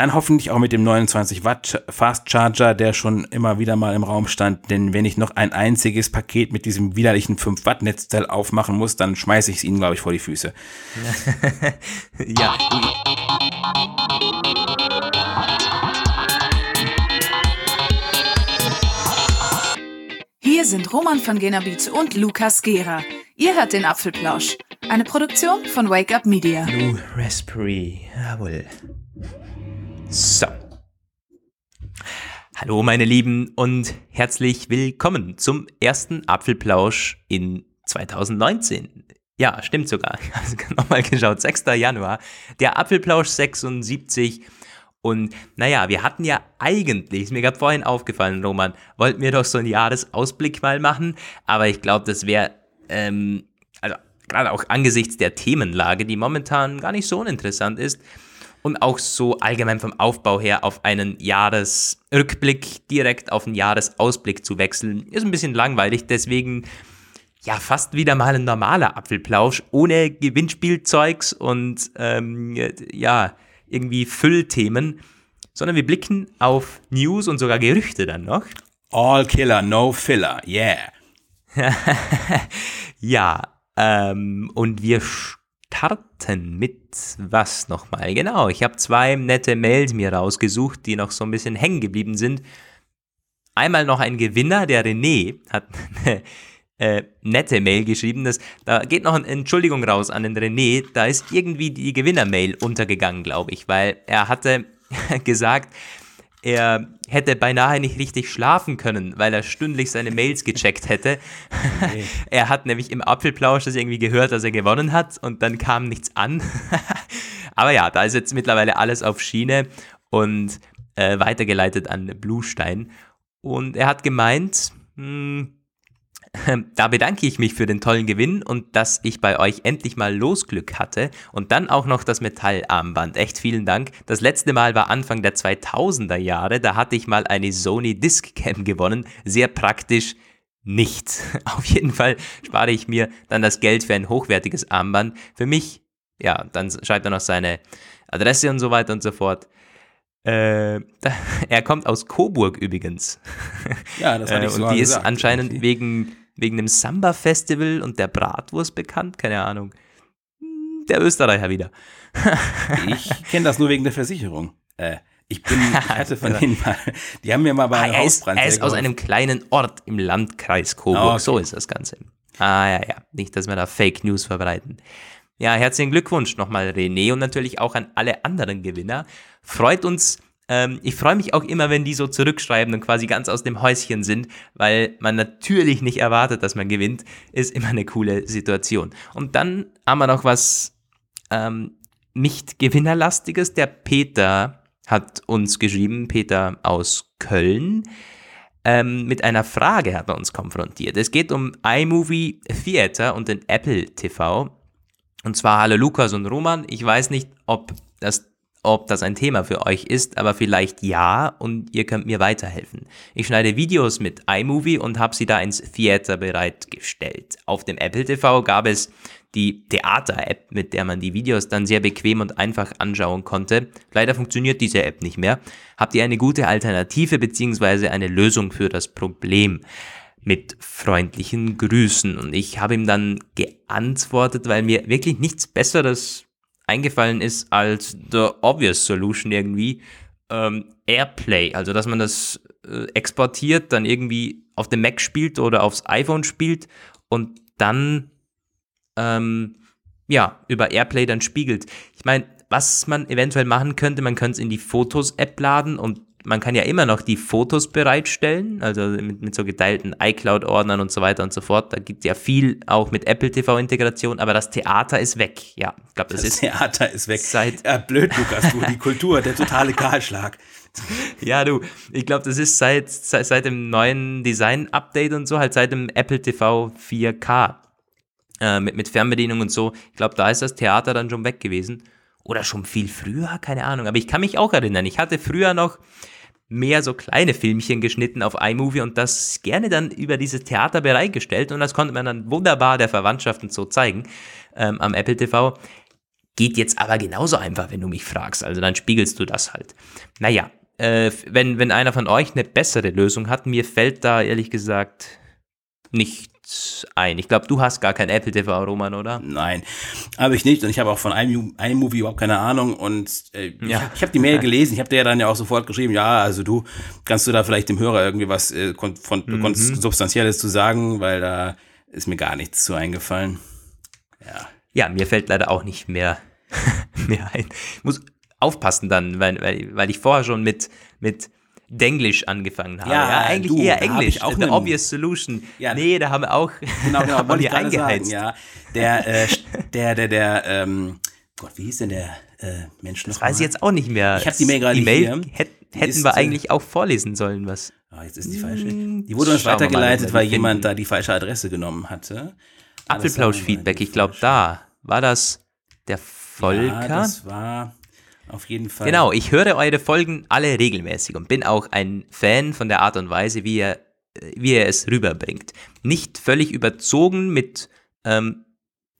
Dann hoffentlich auch mit dem 29 Watt Fast Charger, der schon immer wieder mal im Raum stand. Denn wenn ich noch ein einziges Paket mit diesem widerlichen 5 Watt Netzteil aufmachen muss, dann schmeiße ich es Ihnen, glaube ich, vor die Füße. ja. Hier sind Roman von Genabit und Lukas Gera. Ihr hört den Apfelplausch. Eine Produktion von Wake Up Media. Blue Raspberry. Jawohl. So. Hallo meine Lieben und herzlich willkommen zum ersten Apfelplausch in 2019. Ja, stimmt sogar. Ich habe nochmal geschaut. 6. Januar. Der Apfelplausch 76 und naja, wir hatten ja eigentlich, ist mir gerade vorhin aufgefallen, Roman, wollten wir doch so einen Jahresausblick mal machen, aber ich glaube, das wäre, ähm, also gerade auch angesichts der Themenlage, die momentan gar nicht so uninteressant ist und auch so allgemein vom Aufbau her auf einen Jahresrückblick direkt auf einen Jahresausblick zu wechseln, ist ein bisschen langweilig, deswegen ja, fast wieder mal ein normaler Apfelplausch ohne Gewinnspielzeugs und ähm, ja, irgendwie Füllthemen, sondern wir blicken auf News und sogar Gerüchte dann noch. All Killer, no Filler, yeah. ja, ähm, und wir starten mit was nochmal? Genau, ich habe zwei nette Mails mir rausgesucht, die noch so ein bisschen hängen geblieben sind. Einmal noch ein Gewinner, der René hat eine äh, nette Mail geschrieben. Das, da geht noch eine Entschuldigung raus an den René. Da ist irgendwie die Gewinner-Mail untergegangen, glaube ich, weil er hatte gesagt, er hätte beinahe nicht richtig schlafen können, weil er stündlich seine Mails gecheckt hätte. Okay. er hat nämlich im Apfelplausch das irgendwie gehört, dass er gewonnen hat und dann kam nichts an. Aber ja, da ist jetzt mittlerweile alles auf Schiene und äh, weitergeleitet an Bluestein. Und er hat gemeint, mh, hm, da bedanke ich mich für den tollen Gewinn und dass ich bei euch endlich mal Losglück hatte und dann auch noch das Metallarmband. Echt vielen Dank. Das letzte Mal war Anfang der 2000er Jahre, da hatte ich mal eine Sony Discam gewonnen. Sehr praktisch nicht. Auf jeden Fall spare ich mir dann das Geld für ein hochwertiges Armband. Für mich, ja, dann schreibt er noch seine Adresse und so weiter und so fort. Äh, er kommt aus Coburg übrigens. Ja, das hatte ich äh, Und die ist anscheinend okay. wegen wegen dem Samba-Festival und der Bratwurst bekannt, keine Ahnung. Hm, der Österreicher wieder. ich kenne das nur wegen der Versicherung. Äh, ich bin, ich hatte von denen mal, die haben mir mal bei ah, einem er Hausbrand. Ist, er ist aus einem kleinen Ort im Landkreis Coburg. Oh, okay. So ist das Ganze. Ah, ja, ja. Nicht, dass wir da Fake News verbreiten. Ja, herzlichen Glückwunsch nochmal, René, und natürlich auch an alle anderen Gewinner. Freut uns ähm, ich freue mich auch immer, wenn die so zurückschreiben und quasi ganz aus dem Häuschen sind, weil man natürlich nicht erwartet, dass man gewinnt. Ist immer eine coole Situation. Und dann haben wir noch was ähm, nicht gewinnerlastiges. Der Peter hat uns geschrieben, Peter aus Köln. Ähm, mit einer Frage hat er uns konfrontiert. Es geht um iMovie Theater und den Apple TV. Und zwar hallo Lukas und Roman. Ich weiß nicht, ob das ob das ein Thema für euch ist, aber vielleicht ja und ihr könnt mir weiterhelfen. Ich schneide Videos mit iMovie und habe sie da ins Theater bereitgestellt. Auf dem Apple TV gab es die Theater-App, mit der man die Videos dann sehr bequem und einfach anschauen konnte. Leider funktioniert diese App nicht mehr. Habt ihr eine gute Alternative bzw. eine Lösung für das Problem? Mit freundlichen Grüßen. Und ich habe ihm dann geantwortet, weil mir wirklich nichts Besseres eingefallen ist als the obvious solution irgendwie ähm, Airplay, also dass man das äh, exportiert, dann irgendwie auf dem Mac spielt oder aufs iPhone spielt und dann ähm, ja über Airplay dann spiegelt. Ich meine, was man eventuell machen könnte, man könnte es in die Fotos-App laden und man kann ja immer noch die Fotos bereitstellen, also mit, mit so geteilten iCloud-Ordnern und so weiter und so fort. Da gibt es ja viel auch mit Apple TV-Integration, aber das Theater ist weg. Ja, ich glaube, das, das ist. Theater ist weg. Seit ja, blöd, Lukas, du, die Kultur, der totale Kahlschlag. ja, du, ich glaube, das ist seit, seit, seit dem neuen Design-Update und so, halt seit dem Apple TV 4K äh, mit, mit Fernbedienung und so. Ich glaube, da ist das Theater dann schon weg gewesen. Oder schon viel früher, keine Ahnung. Aber ich kann mich auch erinnern, ich hatte früher noch mehr so kleine Filmchen geschnitten auf iMovie und das gerne dann über dieses Theater bereitgestellt und das konnte man dann wunderbar der Verwandtschaft und so zeigen ähm, am Apple TV. Geht jetzt aber genauso einfach, wenn du mich fragst. Also dann spiegelst du das halt. Naja, äh, wenn, wenn einer von euch eine bessere Lösung hat, mir fällt da ehrlich gesagt nichts ein. Ich glaube, du hast gar kein Apple TV, Roman, oder? Nein, habe ich nicht. Und ich habe auch von einem, Movie überhaupt keine Ahnung. Und äh, ja. ich, ich habe die Mail gelesen. Ich habe dir dann ja auch sofort geschrieben, ja, also du kannst du da vielleicht dem Hörer irgendwie was äh, von, mhm. Substanzielles zu sagen, weil da ist mir gar nichts zu eingefallen. Ja. Ja, mir fällt leider auch nicht mehr, mehr ein. Ich muss aufpassen dann, weil, weil, weil ich vorher schon mit, mit Denglisch angefangen habe. Ja, ja eigentlich du, eher Englisch. Auch eine obvious solution. Ja, nee, da haben wir auch genau, genau, haben wir eingeheizt. Sagen, ja. Der, äh, der, der, der, ähm, Gott, wie hieß denn der äh, Mensch Das weiß ich jetzt auch nicht mehr. Ich habe die Mail gerade hier. Hätt, hätten wir äh, eigentlich auch vorlesen sollen, was. Oh, jetzt ist die falsche. Hm, die wurde uns weitergeleitet, weil jemand da die falsche Adresse genommen hatte. Apfelplausch-Feedback, ich glaube, da war das der Volker. Ja, das war auf jeden Fall. Genau, ich höre eure Folgen alle regelmäßig und bin auch ein Fan von der Art und Weise, wie ihr, wie ihr es rüberbringt. Nicht völlig überzogen mit ähm,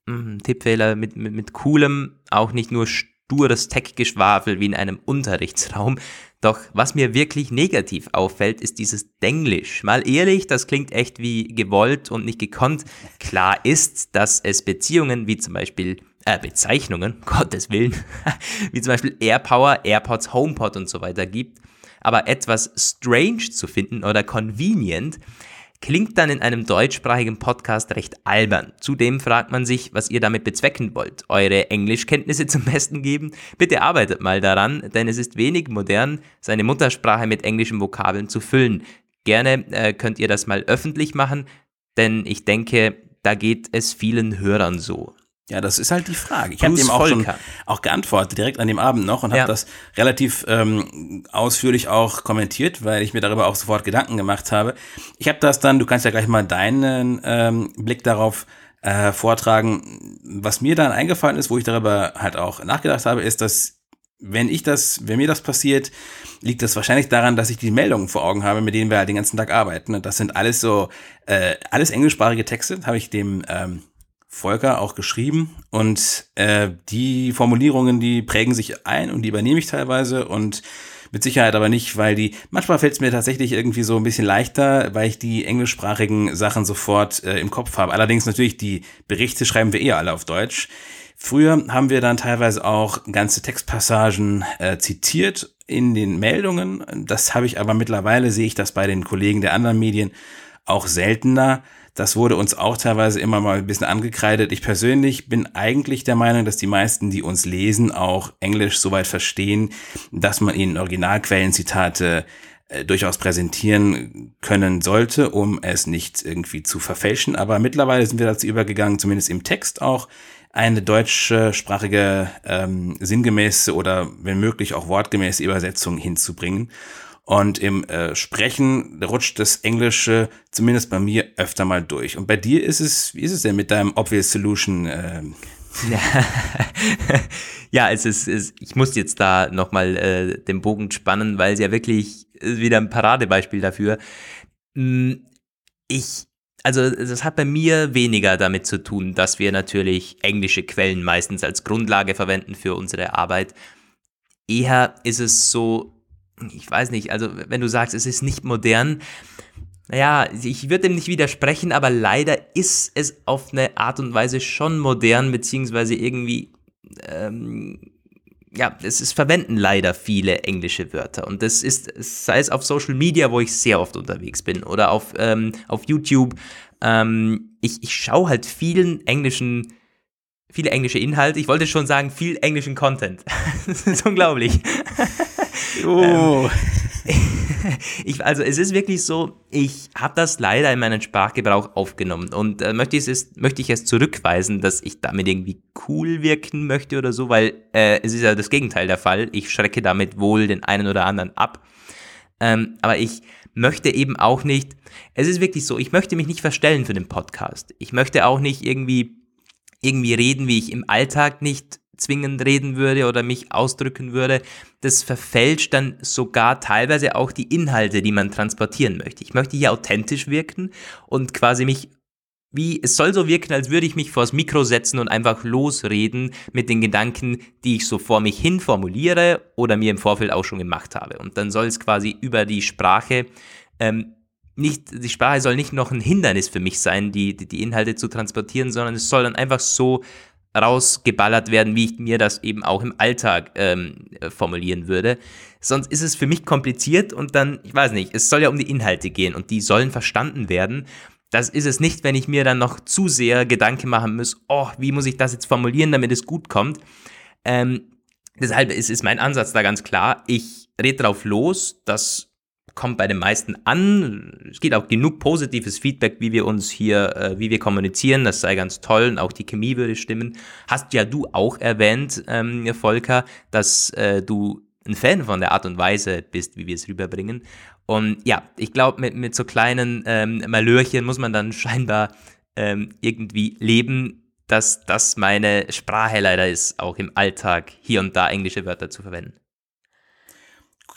hm, Tippfehler, mit, mit, mit coolem, auch nicht nur stures Tech-Geschwafel wie in einem Unterrichtsraum. Doch was mir wirklich negativ auffällt, ist dieses Denglisch. Mal ehrlich, das klingt echt wie gewollt und nicht gekonnt. Klar ist, dass es Beziehungen wie zum Beispiel äh, Bezeichnungen, Gottes Willen, wie zum Beispiel AirPower, AirPods, HomePod und so weiter gibt. Aber etwas strange zu finden oder convenient klingt dann in einem deutschsprachigen Podcast recht albern. Zudem fragt man sich, was ihr damit bezwecken wollt. Eure Englischkenntnisse zum Besten geben? Bitte arbeitet mal daran, denn es ist wenig modern, seine Muttersprache mit englischen Vokabeln zu füllen. Gerne äh, könnt ihr das mal öffentlich machen, denn ich denke, da geht es vielen Hörern so. Ja, das ist halt die Frage. Ich habe dem auch schon auch geantwortet, direkt an dem Abend noch und ja. habe das relativ ähm, ausführlich auch kommentiert, weil ich mir darüber auch sofort Gedanken gemacht habe. Ich habe das dann, du kannst ja gleich mal deinen ähm, Blick darauf äh, vortragen. Was mir dann eingefallen ist, wo ich darüber halt auch nachgedacht habe, ist, dass wenn ich das, wenn mir das passiert, liegt das wahrscheinlich daran, dass ich die Meldungen vor Augen habe, mit denen wir halt den ganzen Tag arbeiten. Und das sind alles so, äh, alles englischsprachige Texte, habe ich dem ähm, Volker auch geschrieben und äh, die Formulierungen, die prägen sich ein und die übernehme ich teilweise und mit Sicherheit aber nicht, weil die, manchmal fällt es mir tatsächlich irgendwie so ein bisschen leichter, weil ich die englischsprachigen Sachen sofort äh, im Kopf habe. Allerdings natürlich die Berichte schreiben wir eher alle auf Deutsch. Früher haben wir dann teilweise auch ganze Textpassagen äh, zitiert in den Meldungen. Das habe ich aber mittlerweile, sehe ich das bei den Kollegen der anderen Medien auch seltener. Das wurde uns auch teilweise immer mal ein bisschen angekreidet. Ich persönlich bin eigentlich der Meinung, dass die meisten, die uns lesen, auch Englisch soweit verstehen, dass man ihnen Originalquellenzitate äh, durchaus präsentieren können sollte, um es nicht irgendwie zu verfälschen. Aber mittlerweile sind wir dazu übergegangen, zumindest im Text auch eine deutschsprachige ähm, sinngemäße oder wenn möglich auch wortgemäße Übersetzung hinzubringen. Und im äh, Sprechen rutscht das Englische zumindest bei mir öfter mal durch. Und bei dir ist es, wie ist es denn mit deinem Obvious Solution? Äh, ja, es ist, es, ich muss jetzt da nochmal äh, den Bogen spannen, weil es ja wirklich wieder ein Paradebeispiel dafür. Hm, ich, also das hat bei mir weniger damit zu tun, dass wir natürlich englische Quellen meistens als Grundlage verwenden für unsere Arbeit. Eher ist es so, ich weiß nicht, also wenn du sagst, es ist nicht modern, naja, ich würde dem nicht widersprechen, aber leider ist es auf eine Art und Weise schon modern, beziehungsweise irgendwie, ähm, ja, es ist verwenden leider viele englische Wörter. Und das ist, sei es auf Social Media, wo ich sehr oft unterwegs bin, oder auf, ähm, auf YouTube. Ähm, ich, ich schaue halt vielen englischen viele englische Inhalte. Ich wollte schon sagen, viel englischen Content. das ist unglaublich. Oh. ich, also es ist wirklich so, ich habe das leider in meinen Sprachgebrauch aufgenommen und äh, möchte, ich es, möchte ich es zurückweisen, dass ich damit irgendwie cool wirken möchte oder so, weil äh, es ist ja das Gegenteil der Fall. Ich schrecke damit wohl den einen oder anderen ab. Ähm, aber ich möchte eben auch nicht, es ist wirklich so, ich möchte mich nicht verstellen für den Podcast. Ich möchte auch nicht irgendwie irgendwie reden, wie ich im Alltag nicht zwingend reden würde oder mich ausdrücken würde, das verfälscht dann sogar teilweise auch die Inhalte, die man transportieren möchte. Ich möchte hier authentisch wirken und quasi mich wie, es soll so wirken, als würde ich mich vors Mikro setzen und einfach losreden mit den Gedanken, die ich so vor mich hin formuliere oder mir im Vorfeld auch schon gemacht habe. Und dann soll es quasi über die Sprache ähm, nicht, die Sprache soll nicht noch ein Hindernis für mich sein, die, die, die Inhalte zu transportieren, sondern es soll dann einfach so rausgeballert werden, wie ich mir das eben auch im Alltag ähm, formulieren würde. Sonst ist es für mich kompliziert und dann, ich weiß nicht, es soll ja um die Inhalte gehen und die sollen verstanden werden. Das ist es nicht, wenn ich mir dann noch zu sehr Gedanken machen muss, oh, wie muss ich das jetzt formulieren, damit es gut kommt. Ähm, deshalb ist, ist mein Ansatz da ganz klar. Ich rede drauf los, das kommt bei den meisten an. Es gibt auch genug positives Feedback, wie wir uns hier, äh, wie wir kommunizieren. Das sei ganz toll und auch die Chemie würde stimmen. Hast ja du auch erwähnt, ähm, Volker, dass äh, du ein Fan von der Art und Weise bist, wie wir es rüberbringen. Und ja, ich glaube, mit, mit so kleinen ähm, Malörchen muss man dann scheinbar ähm, irgendwie leben, dass das meine Sprache leider ist, auch im Alltag hier und da englische Wörter zu verwenden.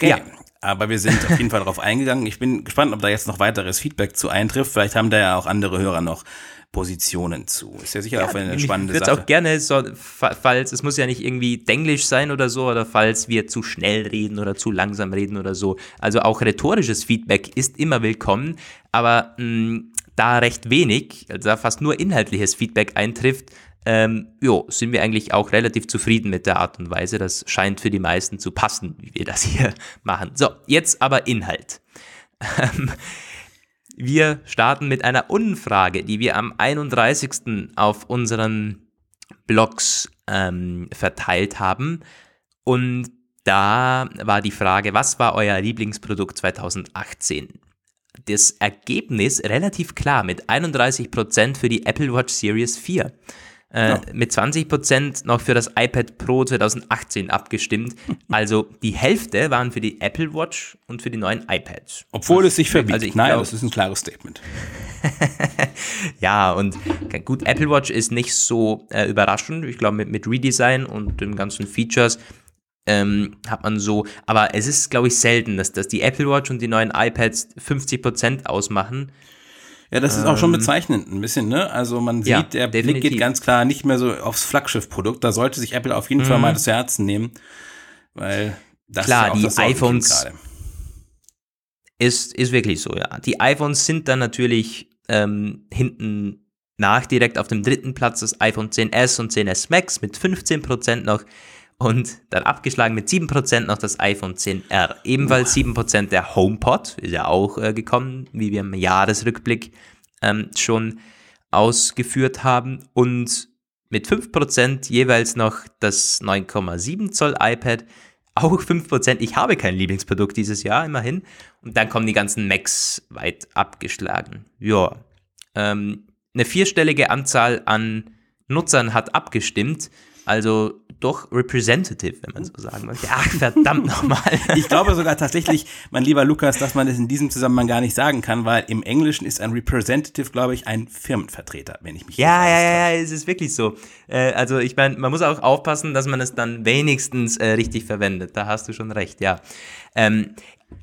Okay. Ja. Aber wir sind auf jeden Fall darauf eingegangen. Ich bin gespannt, ob da jetzt noch weiteres Feedback zu eintrifft. Vielleicht haben da ja auch andere Hörer noch Positionen zu. Ist ja sicher ja, auch eine spannende Sache. Ich auch gerne, so, falls, es muss ja nicht irgendwie Denglisch sein oder so, oder falls wir zu schnell reden oder zu langsam reden oder so. Also auch rhetorisches Feedback ist immer willkommen, aber mh, mm, da recht wenig, also da fast nur inhaltliches Feedback eintrifft, ähm, jo, sind wir eigentlich auch relativ zufrieden mit der Art und Weise. Das scheint für die meisten zu passen, wie wir das hier machen. So, jetzt aber Inhalt. Ähm, wir starten mit einer Umfrage, die wir am 31. auf unseren Blogs ähm, verteilt haben. Und da war die Frage, was war euer Lieblingsprodukt 2018? Das Ergebnis relativ klar mit 31% für die Apple Watch Series 4 äh, ja. mit 20% noch für das iPad Pro 2018 abgestimmt. Also die Hälfte waren für die Apple Watch und für die neuen iPads. Obwohl es sich verbietet. Also Nein, glaub, das ist ein klares Statement. ja, und gut, Apple Watch ist nicht so äh, überraschend. Ich glaube, mit, mit Redesign und den ganzen Features ähm, hat man so, aber es ist, glaube ich, selten, dass, dass die Apple Watch und die neuen iPads 50% ausmachen. Ja, das ist auch schon ähm, bezeichnend ein bisschen, ne? Also man sieht, ja, der definitiv. Blick geht ganz klar nicht mehr so aufs Flaggschiff-Produkt. Da sollte sich Apple auf jeden mhm. Fall mal das Herzen nehmen, weil das Klar, ist ja die iPhones ist, ist wirklich so, ja. Die iPhones sind dann natürlich ähm, hinten nach direkt auf dem dritten Platz das iPhone 10s und 10s Max mit 15% noch und dann abgeschlagen mit 7% noch das iPhone 10R. Ebenfalls 7% der HomePod, ist ja auch äh, gekommen, wie wir im Jahresrückblick ähm, schon ausgeführt haben. Und mit 5% jeweils noch das 9,7 Zoll iPad. Auch 5%. Ich habe kein Lieblingsprodukt dieses Jahr, immerhin. Und dann kommen die ganzen Macs weit abgeschlagen. Ja. Ähm, eine vierstellige Anzahl an Nutzern hat abgestimmt. Also doch representative, wenn man so sagen möchte. Ach, verdammt nochmal. ich glaube sogar tatsächlich, mein lieber Lukas, dass man es in diesem Zusammenhang gar nicht sagen kann, weil im Englischen ist ein Representative, glaube ich, ein Firmenvertreter, wenn ich mich Ja, ja, ja, ja, es ist wirklich so. Äh, also ich meine, man muss auch aufpassen, dass man es dann wenigstens äh, richtig verwendet. Da hast du schon recht, ja. Ähm,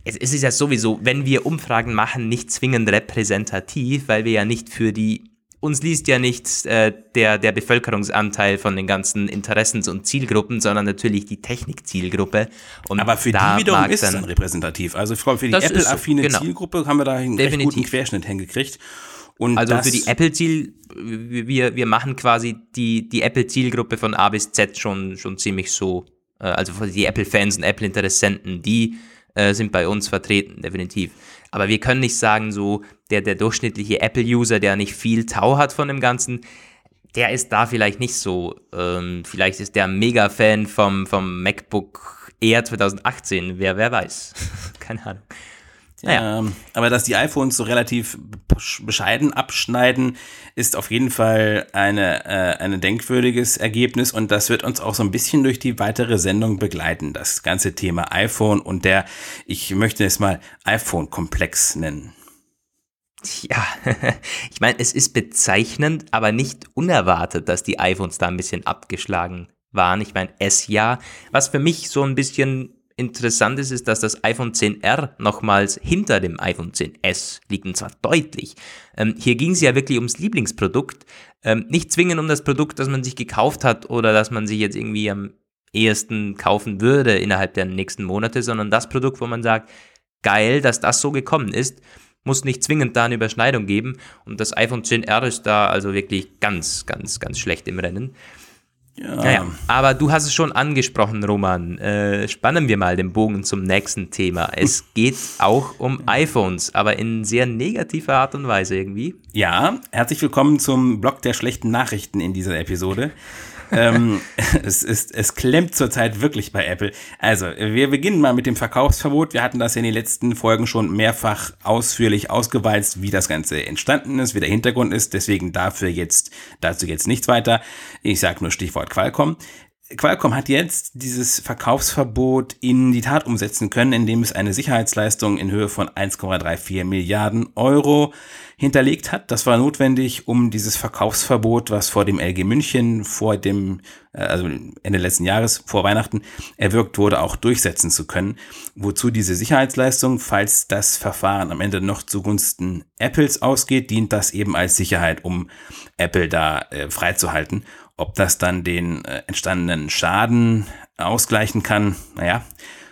es ist ja sowieso, wenn wir Umfragen machen, nicht zwingend repräsentativ, weil wir ja nicht für die uns liest ja nicht äh, der, der Bevölkerungsanteil von den ganzen Interessens- und Zielgruppen, sondern natürlich die Technikzielgruppe. Aber für die wiederum ist es dann repräsentativ. Also ich glaube, für die Apple-affine so, genau. Zielgruppe haben wir da einen Definitiv. recht guten Querschnitt hingekriegt. Und also für die Apple-Ziel, wir, wir machen quasi die, die Apple-Zielgruppe von A bis Z schon, schon ziemlich so, äh, also die Apple-Fans und Apple-Interessenten, die äh, sind bei uns vertreten, definitiv. Aber wir können nicht sagen, so der, der durchschnittliche Apple-User, der nicht viel Tau hat von dem Ganzen, der ist da vielleicht nicht so. Ähm, vielleicht ist der Mega-Fan vom, vom MacBook Air 2018, wer, wer weiß. Keine Ahnung. Naja. Ähm, aber dass die iPhones so relativ bescheiden abschneiden, ist auf jeden Fall eine, äh, ein denkwürdiges Ergebnis und das wird uns auch so ein bisschen durch die weitere Sendung begleiten. Das ganze Thema iPhone und der, ich möchte es mal iPhone-Komplex nennen. Ja, ich meine, es ist bezeichnend, aber nicht unerwartet, dass die iPhones da ein bisschen abgeschlagen waren. Ich meine, S ja, was für mich so ein bisschen interessant ist, ist, dass das iPhone 10R nochmals hinter dem iPhone 10S liegt, und zwar deutlich. Ähm, hier ging es ja wirklich ums Lieblingsprodukt, ähm, nicht zwingend um das Produkt, das man sich gekauft hat oder das man sich jetzt irgendwie am ehesten kaufen würde innerhalb der nächsten Monate, sondern das Produkt, wo man sagt, geil, dass das so gekommen ist, muss nicht zwingend da eine Überschneidung geben und das iPhone 10R ist da also wirklich ganz, ganz, ganz schlecht im Rennen. Ja. Naja, aber du hast es schon angesprochen, Roman. Äh, spannen wir mal den Bogen zum nächsten Thema. Es geht auch um iPhones, aber in sehr negativer Art und Weise irgendwie. Ja, herzlich willkommen zum Blog der schlechten Nachrichten in dieser Episode ähm, es, ist, es klemmt zurzeit wirklich bei Apple. Also, wir beginnen mal mit dem Verkaufsverbot. Wir hatten das in den letzten Folgen schon mehrfach ausführlich ausgewalzt, wie das Ganze entstanden ist, wie der Hintergrund ist. Deswegen dafür jetzt, dazu jetzt nichts weiter. Ich sage nur Stichwort Qualcomm. Qualcomm hat jetzt dieses Verkaufsverbot in die Tat umsetzen können, indem es eine Sicherheitsleistung in Höhe von 1,34 Milliarden Euro hinterlegt hat. Das war notwendig, um dieses Verkaufsverbot, was vor dem LG München vor dem, äh, also Ende letzten Jahres, vor Weihnachten, erwirkt wurde, auch durchsetzen zu können. Wozu diese Sicherheitsleistung, falls das Verfahren am Ende noch zugunsten Apples ausgeht, dient das eben als Sicherheit, um Apple da äh, freizuhalten. Ob das dann den äh, entstandenen Schaden ausgleichen kann, naja,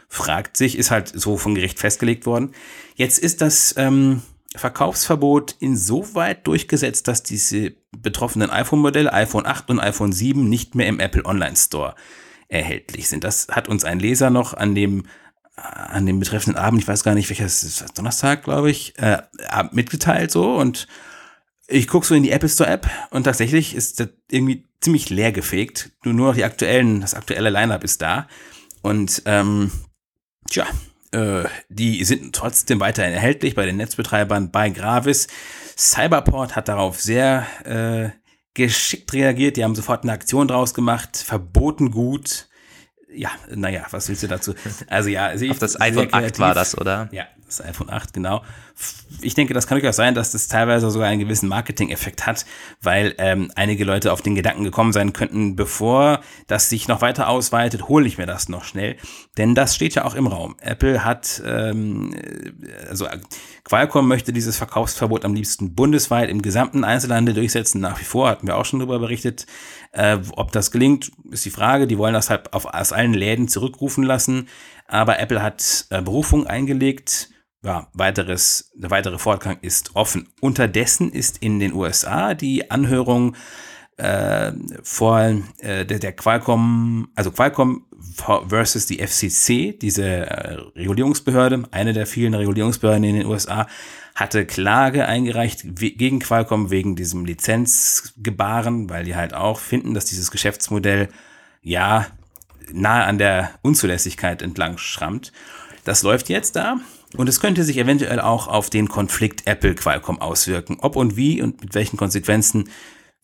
fragt sich, ist halt so vom Gericht festgelegt worden. Jetzt ist das ähm, Verkaufsverbot insoweit durchgesetzt, dass diese betroffenen iPhone-Modelle, iPhone 8 und iPhone 7, nicht mehr im Apple Online Store erhältlich sind. Das hat uns ein Leser noch an dem an dem betreffenden Abend, ich weiß gar nicht, welcher ist Donnerstag, glaube ich, äh, mitgeteilt so und ich gucke so in die Apple Store App und tatsächlich ist das irgendwie ziemlich leer gefegt. Nur, nur noch die aktuellen, das aktuelle Lineup ist da. Und ähm, tja, äh, die sind trotzdem weiterhin erhältlich bei den Netzbetreibern bei Gravis. Cyberport hat darauf sehr äh, geschickt reagiert. Die haben sofort eine Aktion draus gemacht. Verboten gut. Ja, naja, was willst du dazu? Also ja, also auf das iPhone 8 war das, oder? Ja, das iPhone 8, genau. Ich denke, das kann durchaus sein, dass das teilweise sogar einen gewissen Marketing-Effekt hat, weil ähm, einige Leute auf den Gedanken gekommen sein könnten, bevor das sich noch weiter ausweitet, hole ich mir das noch schnell. Denn das steht ja auch im Raum. Apple hat, ähm, also Qualcomm möchte dieses Verkaufsverbot am liebsten bundesweit im gesamten Einzelhandel durchsetzen. Nach wie vor hatten wir auch schon darüber berichtet. Äh, ob das gelingt, ist die Frage. Die wollen das halt auf, aus allen Läden zurückrufen lassen. Aber Apple hat äh, Berufung eingelegt ja, weiteres, der weitere Fortgang ist offen. Unterdessen ist in den USA die Anhörung äh, vor äh, der, der Qualcomm, also Qualcomm versus die FCC, diese äh, Regulierungsbehörde, eine der vielen Regulierungsbehörden in den USA, hatte Klage eingereicht gegen Qualcomm wegen diesem Lizenzgebaren, weil die halt auch finden, dass dieses Geschäftsmodell ja nahe an der Unzulässigkeit entlang schrammt. Das läuft jetzt da. Und es könnte sich eventuell auch auf den Konflikt Apple-Qualcomm auswirken. Ob und wie und mit welchen Konsequenzen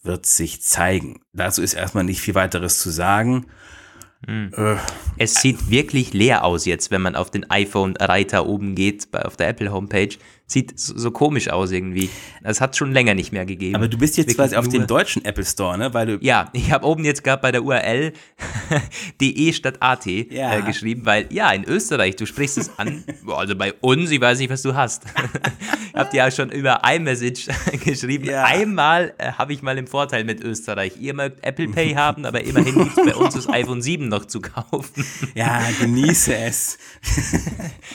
wird sich zeigen. Dazu ist erstmal nicht viel weiteres zu sagen. Mhm. Äh, es sieht wirklich leer aus jetzt, wenn man auf den iPhone-Reiter oben geht, bei, auf der Apple-Homepage. Sieht so, komisch aus irgendwie. Das hat schon länger nicht mehr gegeben. Aber du bist jetzt quasi auf dem deutschen Apple Store, ne? Weil du ja, ich habe oben jetzt gerade bei der URL de statt at ja. äh, geschrieben, weil ja, in Österreich, du sprichst es an, also bei uns, ich weiß nicht, was du hast. ich habe dir ja schon über iMessage geschrieben. Ja. Einmal äh, habe ich mal den Vorteil mit Österreich. Ihr mögt Apple Pay haben, aber immerhin gibt es bei uns das iPhone 7 noch zu kaufen. ja, genieße es.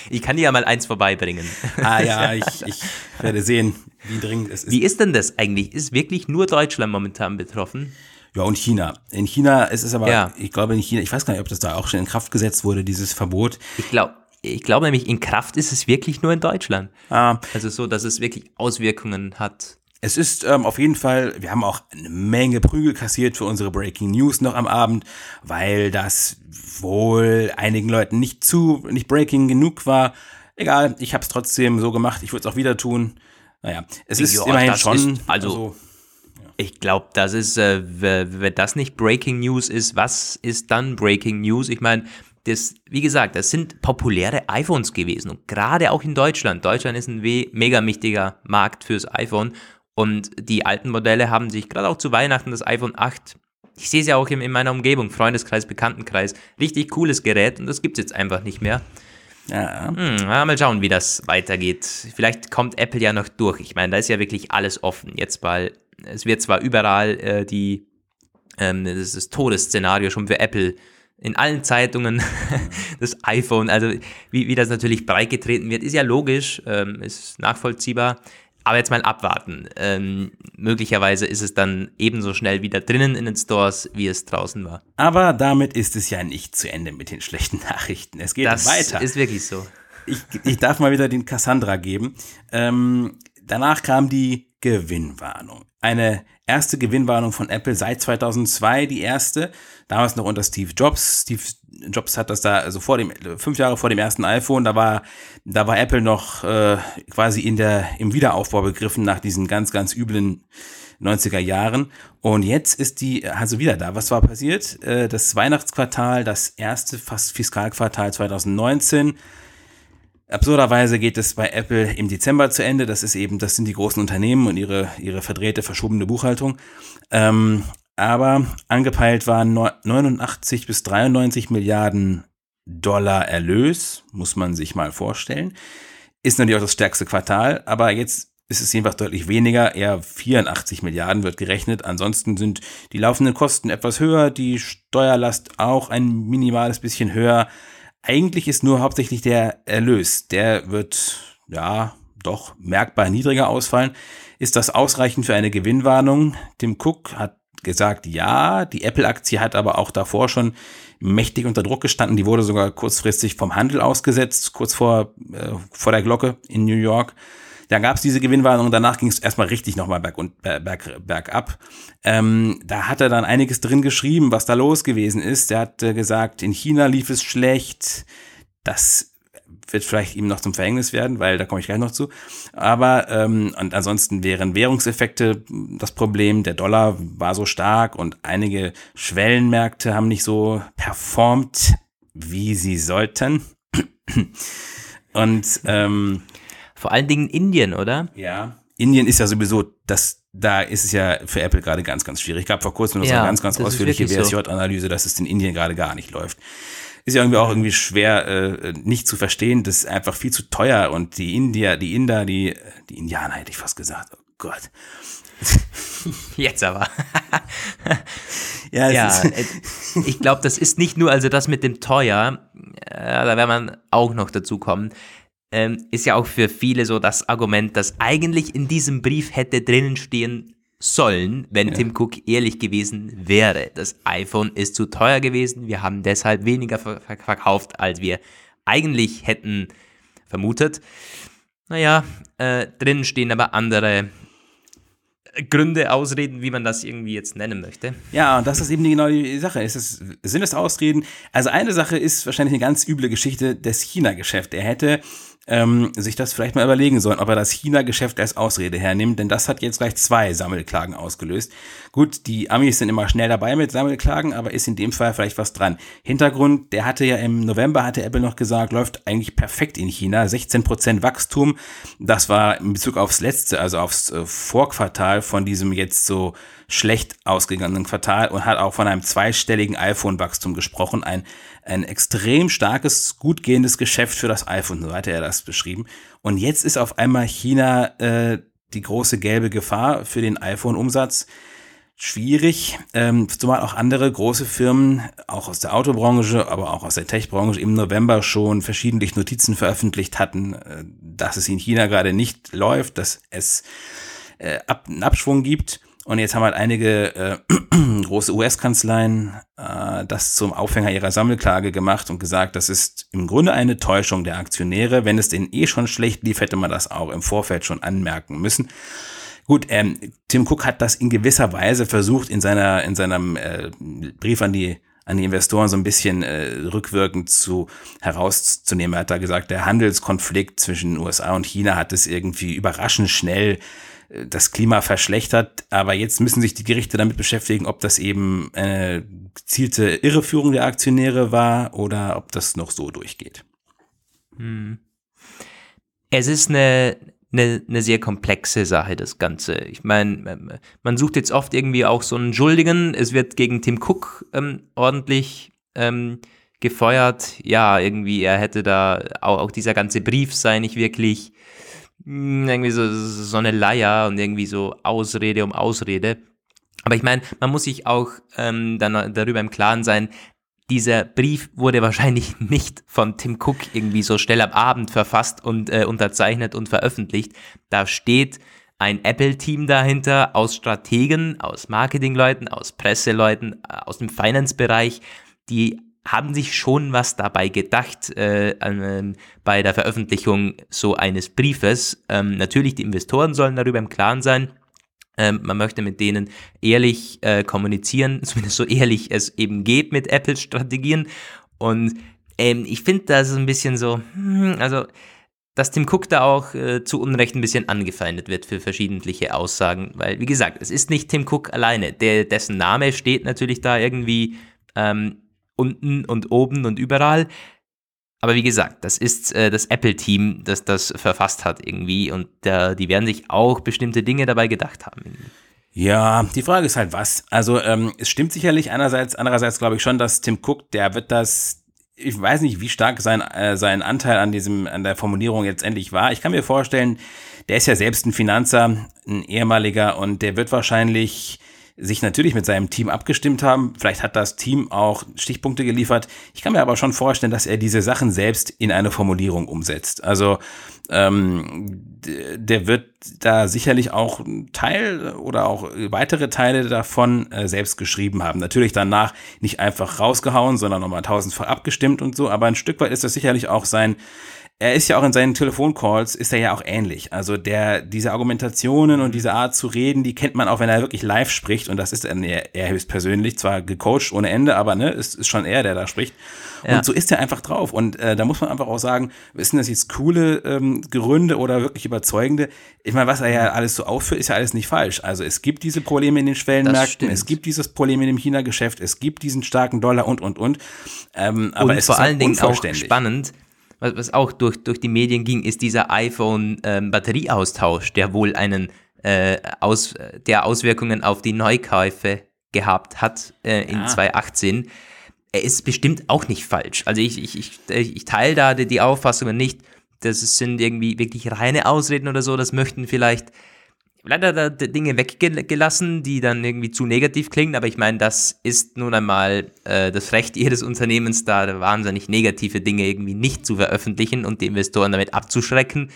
ich kann dir ja mal eins vorbeibringen. ah ja, ich, ich werde sehen, wie dringend es ist. Wie ist denn das eigentlich? Ist wirklich nur Deutschland momentan betroffen? Ja, und China. In China ist es aber, ja. ich glaube in China, ich weiß gar nicht, ob das da auch schon in Kraft gesetzt wurde, dieses Verbot. Ich glaube, ich glaube nämlich, in Kraft ist es wirklich nur in Deutschland. Ah. Also so, dass es wirklich Auswirkungen hat. Es ist ähm, auf jeden Fall, wir haben auch eine Menge Prügel kassiert für unsere Breaking News noch am Abend, weil das wohl einigen Leuten nicht zu, nicht Breaking genug war. Egal, ich habe es trotzdem so gemacht. Ich würde es auch wieder tun. Naja, es ist jo, immerhin schon. Ist, also, also ja. ich glaube, das ist, äh, wenn das nicht Breaking News ist, was ist dann Breaking News? Ich meine, das, wie gesagt, das sind populäre iPhones gewesen und gerade auch in Deutschland. Deutschland ist ein mega wichtiger Markt fürs iPhone und die alten Modelle haben sich gerade auch zu Weihnachten das iPhone 8 ich sehe es ja auch in, in, meiner Umgebung, Freundeskreis, Bekanntenkreis. Richtig cooles Gerät und das gibt es jetzt einfach nicht mehr. Ja. Hm, mal schauen, wie das weitergeht. Vielleicht kommt Apple ja noch durch. Ich meine, da ist ja wirklich alles offen. Jetzt weil es wird zwar überall äh, die, ähm, das, das Todesszenario schon für Apple in allen Zeitungen das iPhone, also wie, wie das natürlich breitgetreten wird, ist ja logisch, ähm, ist nachvollziehbar. Aber jetzt mal abwarten. Ähm, möglicherweise ist es dann ebenso schnell wieder drinnen in den Stores, wie es draußen war. Aber damit ist es ja nicht zu Ende mit den schlechten Nachrichten. Es geht das weiter. Das ist wirklich so. Ich, ich darf mal wieder den Cassandra geben. Ähm, danach kam die Gewinnwarnung. Eine erste Gewinnwarnung von Apple seit 2002, die erste. Damals noch unter Steve Jobs. Steve Jobs hat das da, also vor dem, fünf Jahre vor dem ersten iPhone, da war, da war Apple noch äh, quasi in der, im Wiederaufbau begriffen nach diesen ganz, ganz üblen 90er Jahren. Und jetzt ist die also wieder da. Was war passiert? Äh, das Weihnachtsquartal, das erste fast Fiskalquartal 2019 Absurderweise geht es bei Apple im Dezember zu Ende. Das ist eben, das sind die großen Unternehmen und ihre, ihre verdrehte, verschobene Buchhaltung. Ähm, aber angepeilt waren 89 bis 93 Milliarden Dollar Erlös, muss man sich mal vorstellen. Ist natürlich auch das stärkste Quartal, aber jetzt ist es jedenfalls deutlich weniger, eher 84 Milliarden wird gerechnet. Ansonsten sind die laufenden Kosten etwas höher, die Steuerlast auch ein minimales bisschen höher eigentlich ist nur hauptsächlich der Erlös. Der wird, ja, doch merkbar niedriger ausfallen. Ist das ausreichend für eine Gewinnwarnung? Tim Cook hat gesagt, ja, die Apple-Aktie hat aber auch davor schon mächtig unter Druck gestanden. Die wurde sogar kurzfristig vom Handel ausgesetzt, kurz vor, äh, vor der Glocke in New York. Da gab es diese Gewinnwarnung danach ging es erstmal richtig nochmal berg und berg, bergab. Ähm, da hat er dann einiges drin geschrieben, was da los gewesen ist. Er hat äh, gesagt, in China lief es schlecht. Das wird vielleicht ihm noch zum Verhängnis werden, weil da komme ich gleich noch zu. Aber ähm, und ansonsten wären Währungseffekte das Problem. Der Dollar war so stark und einige Schwellenmärkte haben nicht so performt, wie sie sollten. Und ähm, vor allen Dingen Indien, oder? Ja. Indien ist ja sowieso, das, da ist es ja für Apple gerade ganz, ganz schwierig. Ich gab vor kurzem noch ja, so eine ganz, ganz ausführliche WSJ-Analyse, dass es in Indien gerade gar nicht läuft. Ist ja irgendwie auch irgendwie schwer äh, nicht zu verstehen. Das ist einfach viel zu teuer und die Indier, die Inder, die, die Indianer hätte ich fast gesagt. Oh Gott. Jetzt aber. ja, ja äh, ich glaube, das ist nicht nur also das mit dem teuer, äh, da werden man auch noch dazu kommen ähm, ist ja auch für viele so das Argument, das eigentlich in diesem Brief hätte drinnen stehen sollen, wenn ja. Tim Cook ehrlich gewesen wäre. Das iPhone ist zu teuer gewesen, wir haben deshalb weniger ver verkauft, als wir eigentlich hätten vermutet. Naja, äh, drinnen stehen aber andere Gründe, Ausreden, wie man das irgendwie jetzt nennen möchte. Ja, und das ist eben genau die Sache. Es ist, sind es Ausreden? Also eine Sache ist wahrscheinlich eine ganz üble Geschichte des China-Geschäft. Er hätte ähm, sich das vielleicht mal überlegen sollen, ob er das China-Geschäft als Ausrede hernimmt, denn das hat jetzt gleich zwei Sammelklagen ausgelöst. Gut, die Amis sind immer schnell dabei mit Sammelklagen, aber ist in dem Fall vielleicht was dran. Hintergrund, der hatte ja im November, hatte Apple noch gesagt, läuft eigentlich perfekt in China, 16% Wachstum. Das war in Bezug aufs letzte, also aufs äh, Vorquartal von diesem jetzt so schlecht ausgegangenen Quartal und hat auch von einem zweistelligen iPhone-Wachstum gesprochen. Ein, ein extrem starkes, gut gehendes Geschäft für das iPhone, so hatte er das beschrieben. Und jetzt ist auf einmal China äh, die große gelbe Gefahr für den iPhone-Umsatz. Schwierig, ähm, zumal auch andere große Firmen, auch aus der Autobranche, aber auch aus der Tech-Branche im November schon verschiedentlich Notizen veröffentlicht hatten, äh, dass es in China gerade nicht läuft, dass es äh, ab, einen Abschwung gibt. Und jetzt haben halt einige äh, große US-Kanzleien äh, das zum Aufhänger ihrer Sammelklage gemacht und gesagt, das ist im Grunde eine Täuschung der Aktionäre. Wenn es denen eh schon schlecht lief, hätte man das auch im Vorfeld schon anmerken müssen. Gut, ähm, Tim Cook hat das in gewisser Weise versucht, in seiner in seinem äh, Brief an die an die Investoren so ein bisschen äh, rückwirkend zu herauszunehmen. Er hat da gesagt, der Handelskonflikt zwischen USA und China hat es irgendwie überraschend schnell das Klima verschlechtert. Aber jetzt müssen sich die Gerichte damit beschäftigen, ob das eben eine gezielte Irreführung der Aktionäre war oder ob das noch so durchgeht. Hm. Es ist eine eine, eine sehr komplexe Sache, das Ganze. Ich meine, man sucht jetzt oft irgendwie auch so einen Schuldigen. Es wird gegen Tim Cook ähm, ordentlich ähm, gefeuert. Ja, irgendwie, er hätte da, auch, auch dieser ganze Brief sei nicht wirklich hm, irgendwie so, so eine Leier und irgendwie so Ausrede um Ausrede. Aber ich meine, man muss sich auch ähm, dann darüber im Klaren sein, dieser Brief wurde wahrscheinlich nicht von Tim Cook irgendwie so schnell am Abend verfasst und äh, unterzeichnet und veröffentlicht. Da steht ein Apple-Team dahinter aus Strategen, aus Marketingleuten, aus Presseleuten, äh, aus dem Finance-Bereich, die haben sich schon was dabei gedacht äh, äh, bei der Veröffentlichung so eines Briefes. Ähm, natürlich, die Investoren sollen darüber im Klaren sein. Ähm, man möchte mit denen ehrlich äh, kommunizieren, zumindest so ehrlich es eben geht mit Apples Strategien. Und ähm, ich finde, das ist ein bisschen so, hm, also dass Tim Cook da auch äh, zu Unrecht ein bisschen angefeindet wird für verschiedentliche Aussagen, weil, wie gesagt, es ist nicht Tim Cook alleine, der, dessen Name steht natürlich da irgendwie ähm, unten und oben und überall. Aber wie gesagt, das ist äh, das Apple-Team, das das verfasst hat irgendwie und äh, die werden sich auch bestimmte Dinge dabei gedacht haben. Irgendwie. Ja, die Frage ist halt was. Also ähm, es stimmt sicherlich einerseits, andererseits glaube ich schon, dass Tim Cook, der wird das, ich weiß nicht, wie stark sein, äh, sein Anteil an diesem, an der Formulierung jetzt endlich war. Ich kann mir vorstellen, der ist ja selbst ein Finanzer, ein ehemaliger und der wird wahrscheinlich sich natürlich mit seinem Team abgestimmt haben. Vielleicht hat das Team auch Stichpunkte geliefert. Ich kann mir aber schon vorstellen, dass er diese Sachen selbst in eine Formulierung umsetzt. Also ähm, der wird da sicherlich auch Teil oder auch weitere Teile davon äh, selbst geschrieben haben. Natürlich danach nicht einfach rausgehauen, sondern nochmal tausendfach abgestimmt und so. Aber ein Stück weit ist das sicherlich auch sein er ist ja auch in seinen Telefoncalls, ist er ja auch ähnlich. Also der, diese Argumentationen und diese Art zu reden, die kennt man auch, wenn er wirklich live spricht. Und das ist er, er höchstpersönlich, zwar gecoacht ohne Ende, aber ne, ist, ist schon er, der da spricht. Ja. Und so ist er einfach drauf. Und äh, da muss man einfach auch sagen, wissen das jetzt coole ähm, Gründe oder wirklich überzeugende? Ich meine, was er ja alles so aufführt, ist ja alles nicht falsch. Also es gibt diese Probleme in den Schwellenmärkten, es gibt dieses Problem in dem China-Geschäft, es gibt diesen starken Dollar und, und, und. Ähm, aber und es vor ist allen Dingen auch spannend, was, was auch durch, durch die Medien ging, ist dieser iPhone-Batterieaustausch, ähm, der wohl einen äh, aus, der Auswirkungen auf die Neukäufe gehabt hat äh, in ja. 2018. Er ist bestimmt auch nicht falsch. Also ich, ich, ich, ich teile da die, die Auffassungen nicht, das sind irgendwie wirklich reine Ausreden oder so, das möchten vielleicht leider da Dinge weggelassen, die dann irgendwie zu negativ klingen, aber ich meine, das ist nun einmal äh, das Recht ihres Unternehmens, da wahnsinnig negative Dinge irgendwie nicht zu veröffentlichen und die Investoren damit abzuschrecken.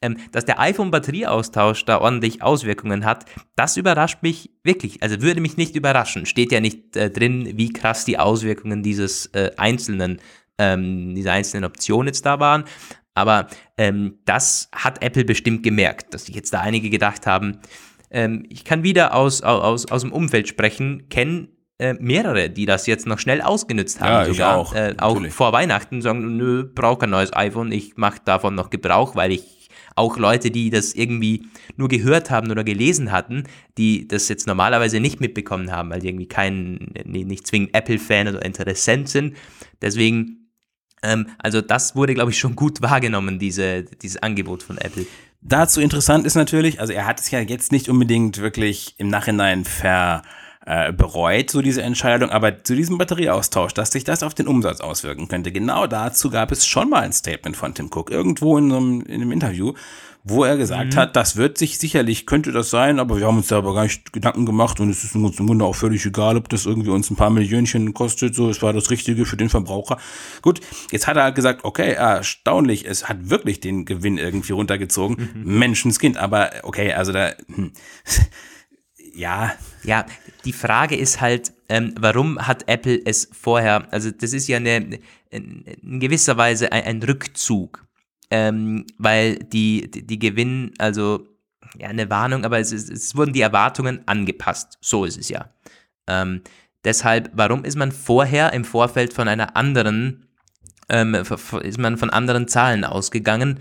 Ähm, dass der iPhone-Batterieaustausch da ordentlich Auswirkungen hat, das überrascht mich wirklich. Also würde mich nicht überraschen. Steht ja nicht äh, drin, wie krass die Auswirkungen dieses äh, einzelnen, ähm, dieser einzelnen Option jetzt da waren. Aber ähm, das hat Apple bestimmt gemerkt, dass sich jetzt da einige gedacht haben. Ähm, ich kann wieder aus, aus, aus dem Umfeld sprechen, kennen äh, mehrere, die das jetzt noch schnell ausgenutzt haben. Ja, sogar. auch. Äh, auch vor Weihnachten sagen, nö, brauche kein neues iPhone, ich mache davon noch Gebrauch, weil ich auch Leute, die das irgendwie nur gehört haben oder gelesen hatten, die das jetzt normalerweise nicht mitbekommen haben, weil die irgendwie kein, nicht zwingend Apple-Fan oder Interessent sind. Deswegen also das wurde, glaube ich, schon gut wahrgenommen, diese, dieses Angebot von Apple. Dazu interessant ist natürlich, also er hat es ja jetzt nicht unbedingt wirklich im Nachhinein ver äh, bereut, so diese Entscheidung, aber zu diesem Batterieaustausch, dass sich das auf den Umsatz auswirken könnte, genau dazu gab es schon mal ein Statement von Tim Cook, irgendwo in einem, in einem Interview, wo er gesagt mhm. hat, das wird sich sicherlich, könnte das sein, aber wir haben uns da aber gar nicht Gedanken gemacht und es ist uns im Grunde auch völlig egal, ob das irgendwie uns ein paar Millionchen kostet, so, es war das Richtige für den Verbraucher. Gut, jetzt hat er halt gesagt, okay, erstaunlich, es hat wirklich den Gewinn irgendwie runtergezogen, mhm. Menschenskind, aber okay, also da, hm, ja. Ja, die Frage ist halt, ähm, warum hat Apple es vorher, also das ist ja eine, in gewisser Weise ein, ein Rückzug ähm, weil die, die, die Gewinn, also ja, eine Warnung, aber es, ist, es wurden die Erwartungen angepasst. So ist es ja. Ähm, deshalb, warum ist man vorher im Vorfeld von einer anderen, ähm, ist man von anderen Zahlen ausgegangen?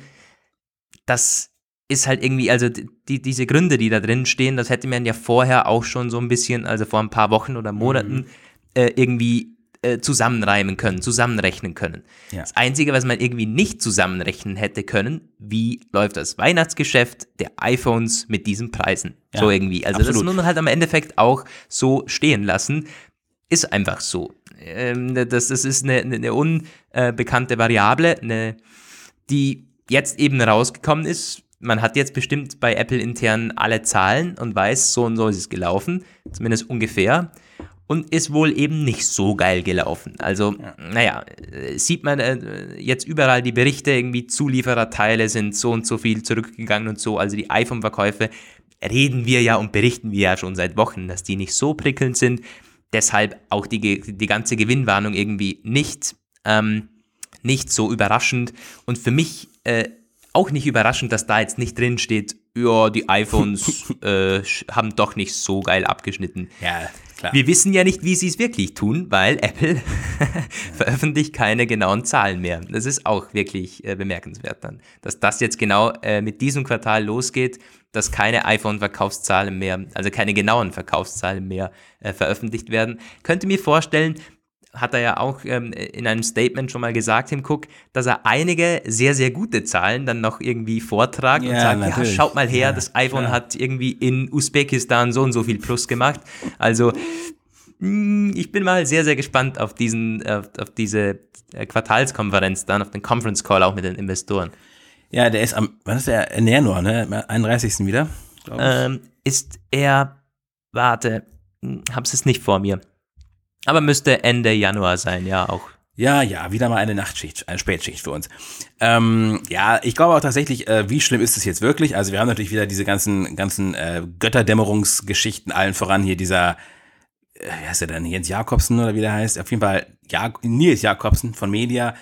Das ist halt irgendwie, also die, diese Gründe, die da drin stehen, das hätte man ja vorher auch schon so ein bisschen, also vor ein paar Wochen oder Monaten, mhm. äh, irgendwie äh, zusammenreimen können, zusammenrechnen können. Ja. Das Einzige, was man irgendwie nicht zusammenrechnen hätte können, wie läuft das Weihnachtsgeschäft der iPhones mit diesen Preisen? Ja, so irgendwie. Also absolut. das muss man halt am Endeffekt auch so stehen lassen. Ist einfach so. Ähm, das, das ist eine, eine unbekannte Variable, eine, die jetzt eben rausgekommen ist. Man hat jetzt bestimmt bei Apple intern alle Zahlen und weiß, so und so ist es gelaufen, zumindest ungefähr und ist wohl eben nicht so geil gelaufen. Also, ja. naja, sieht man äh, jetzt überall die Berichte, irgendwie Zuliefererteile sind so und so viel zurückgegangen und so. Also die iPhone-Verkäufe reden wir ja und berichten wir ja schon seit Wochen, dass die nicht so prickelnd sind. Deshalb auch die, die ganze Gewinnwarnung irgendwie nicht, ähm, nicht so überraschend. Und für mich äh, auch nicht überraschend, dass da jetzt nicht drin steht, ja, die iPhones äh, haben doch nicht so geil abgeschnitten. Ja, Klar. Wir wissen ja nicht, wie sie es wirklich tun, weil Apple veröffentlicht keine genauen Zahlen mehr. Das ist auch wirklich äh, bemerkenswert dann, dass das jetzt genau äh, mit diesem Quartal losgeht, dass keine iPhone-Verkaufszahlen mehr, also keine genauen Verkaufszahlen mehr äh, veröffentlicht werden. Könnte mir vorstellen, hat er ja auch ähm, in einem Statement schon mal gesagt, Tim Cook, dass er einige sehr, sehr gute Zahlen dann noch irgendwie vortragt ja, und sagt, natürlich. ja, schaut mal her, ja, das iPhone klar. hat irgendwie in Usbekistan so und so viel Plus gemacht. Also hm, ich bin mal sehr, sehr gespannt auf diesen, auf, auf diese äh, Quartalskonferenz dann, auf den Conference Call auch mit den Investoren. Ja, der ist am, wann ist der? In Januar, ne? 31. wieder? Ähm, ist er, warte, hm, hab's es nicht vor mir. Aber müsste Ende Januar sein, ja auch. Ja, ja, wieder mal eine Nachtschicht, eine Spätschicht für uns. Ähm, ja, ich glaube auch tatsächlich, äh, wie schlimm ist es jetzt wirklich? Also wir haben natürlich wieder diese ganzen, ganzen äh, Götterdämmerungsgeschichten, allen voran hier dieser, äh, wie heißt der denn, Jens Jakobsen oder wie der heißt? Auf jeden Fall Jak Nils Jakobsen von Media,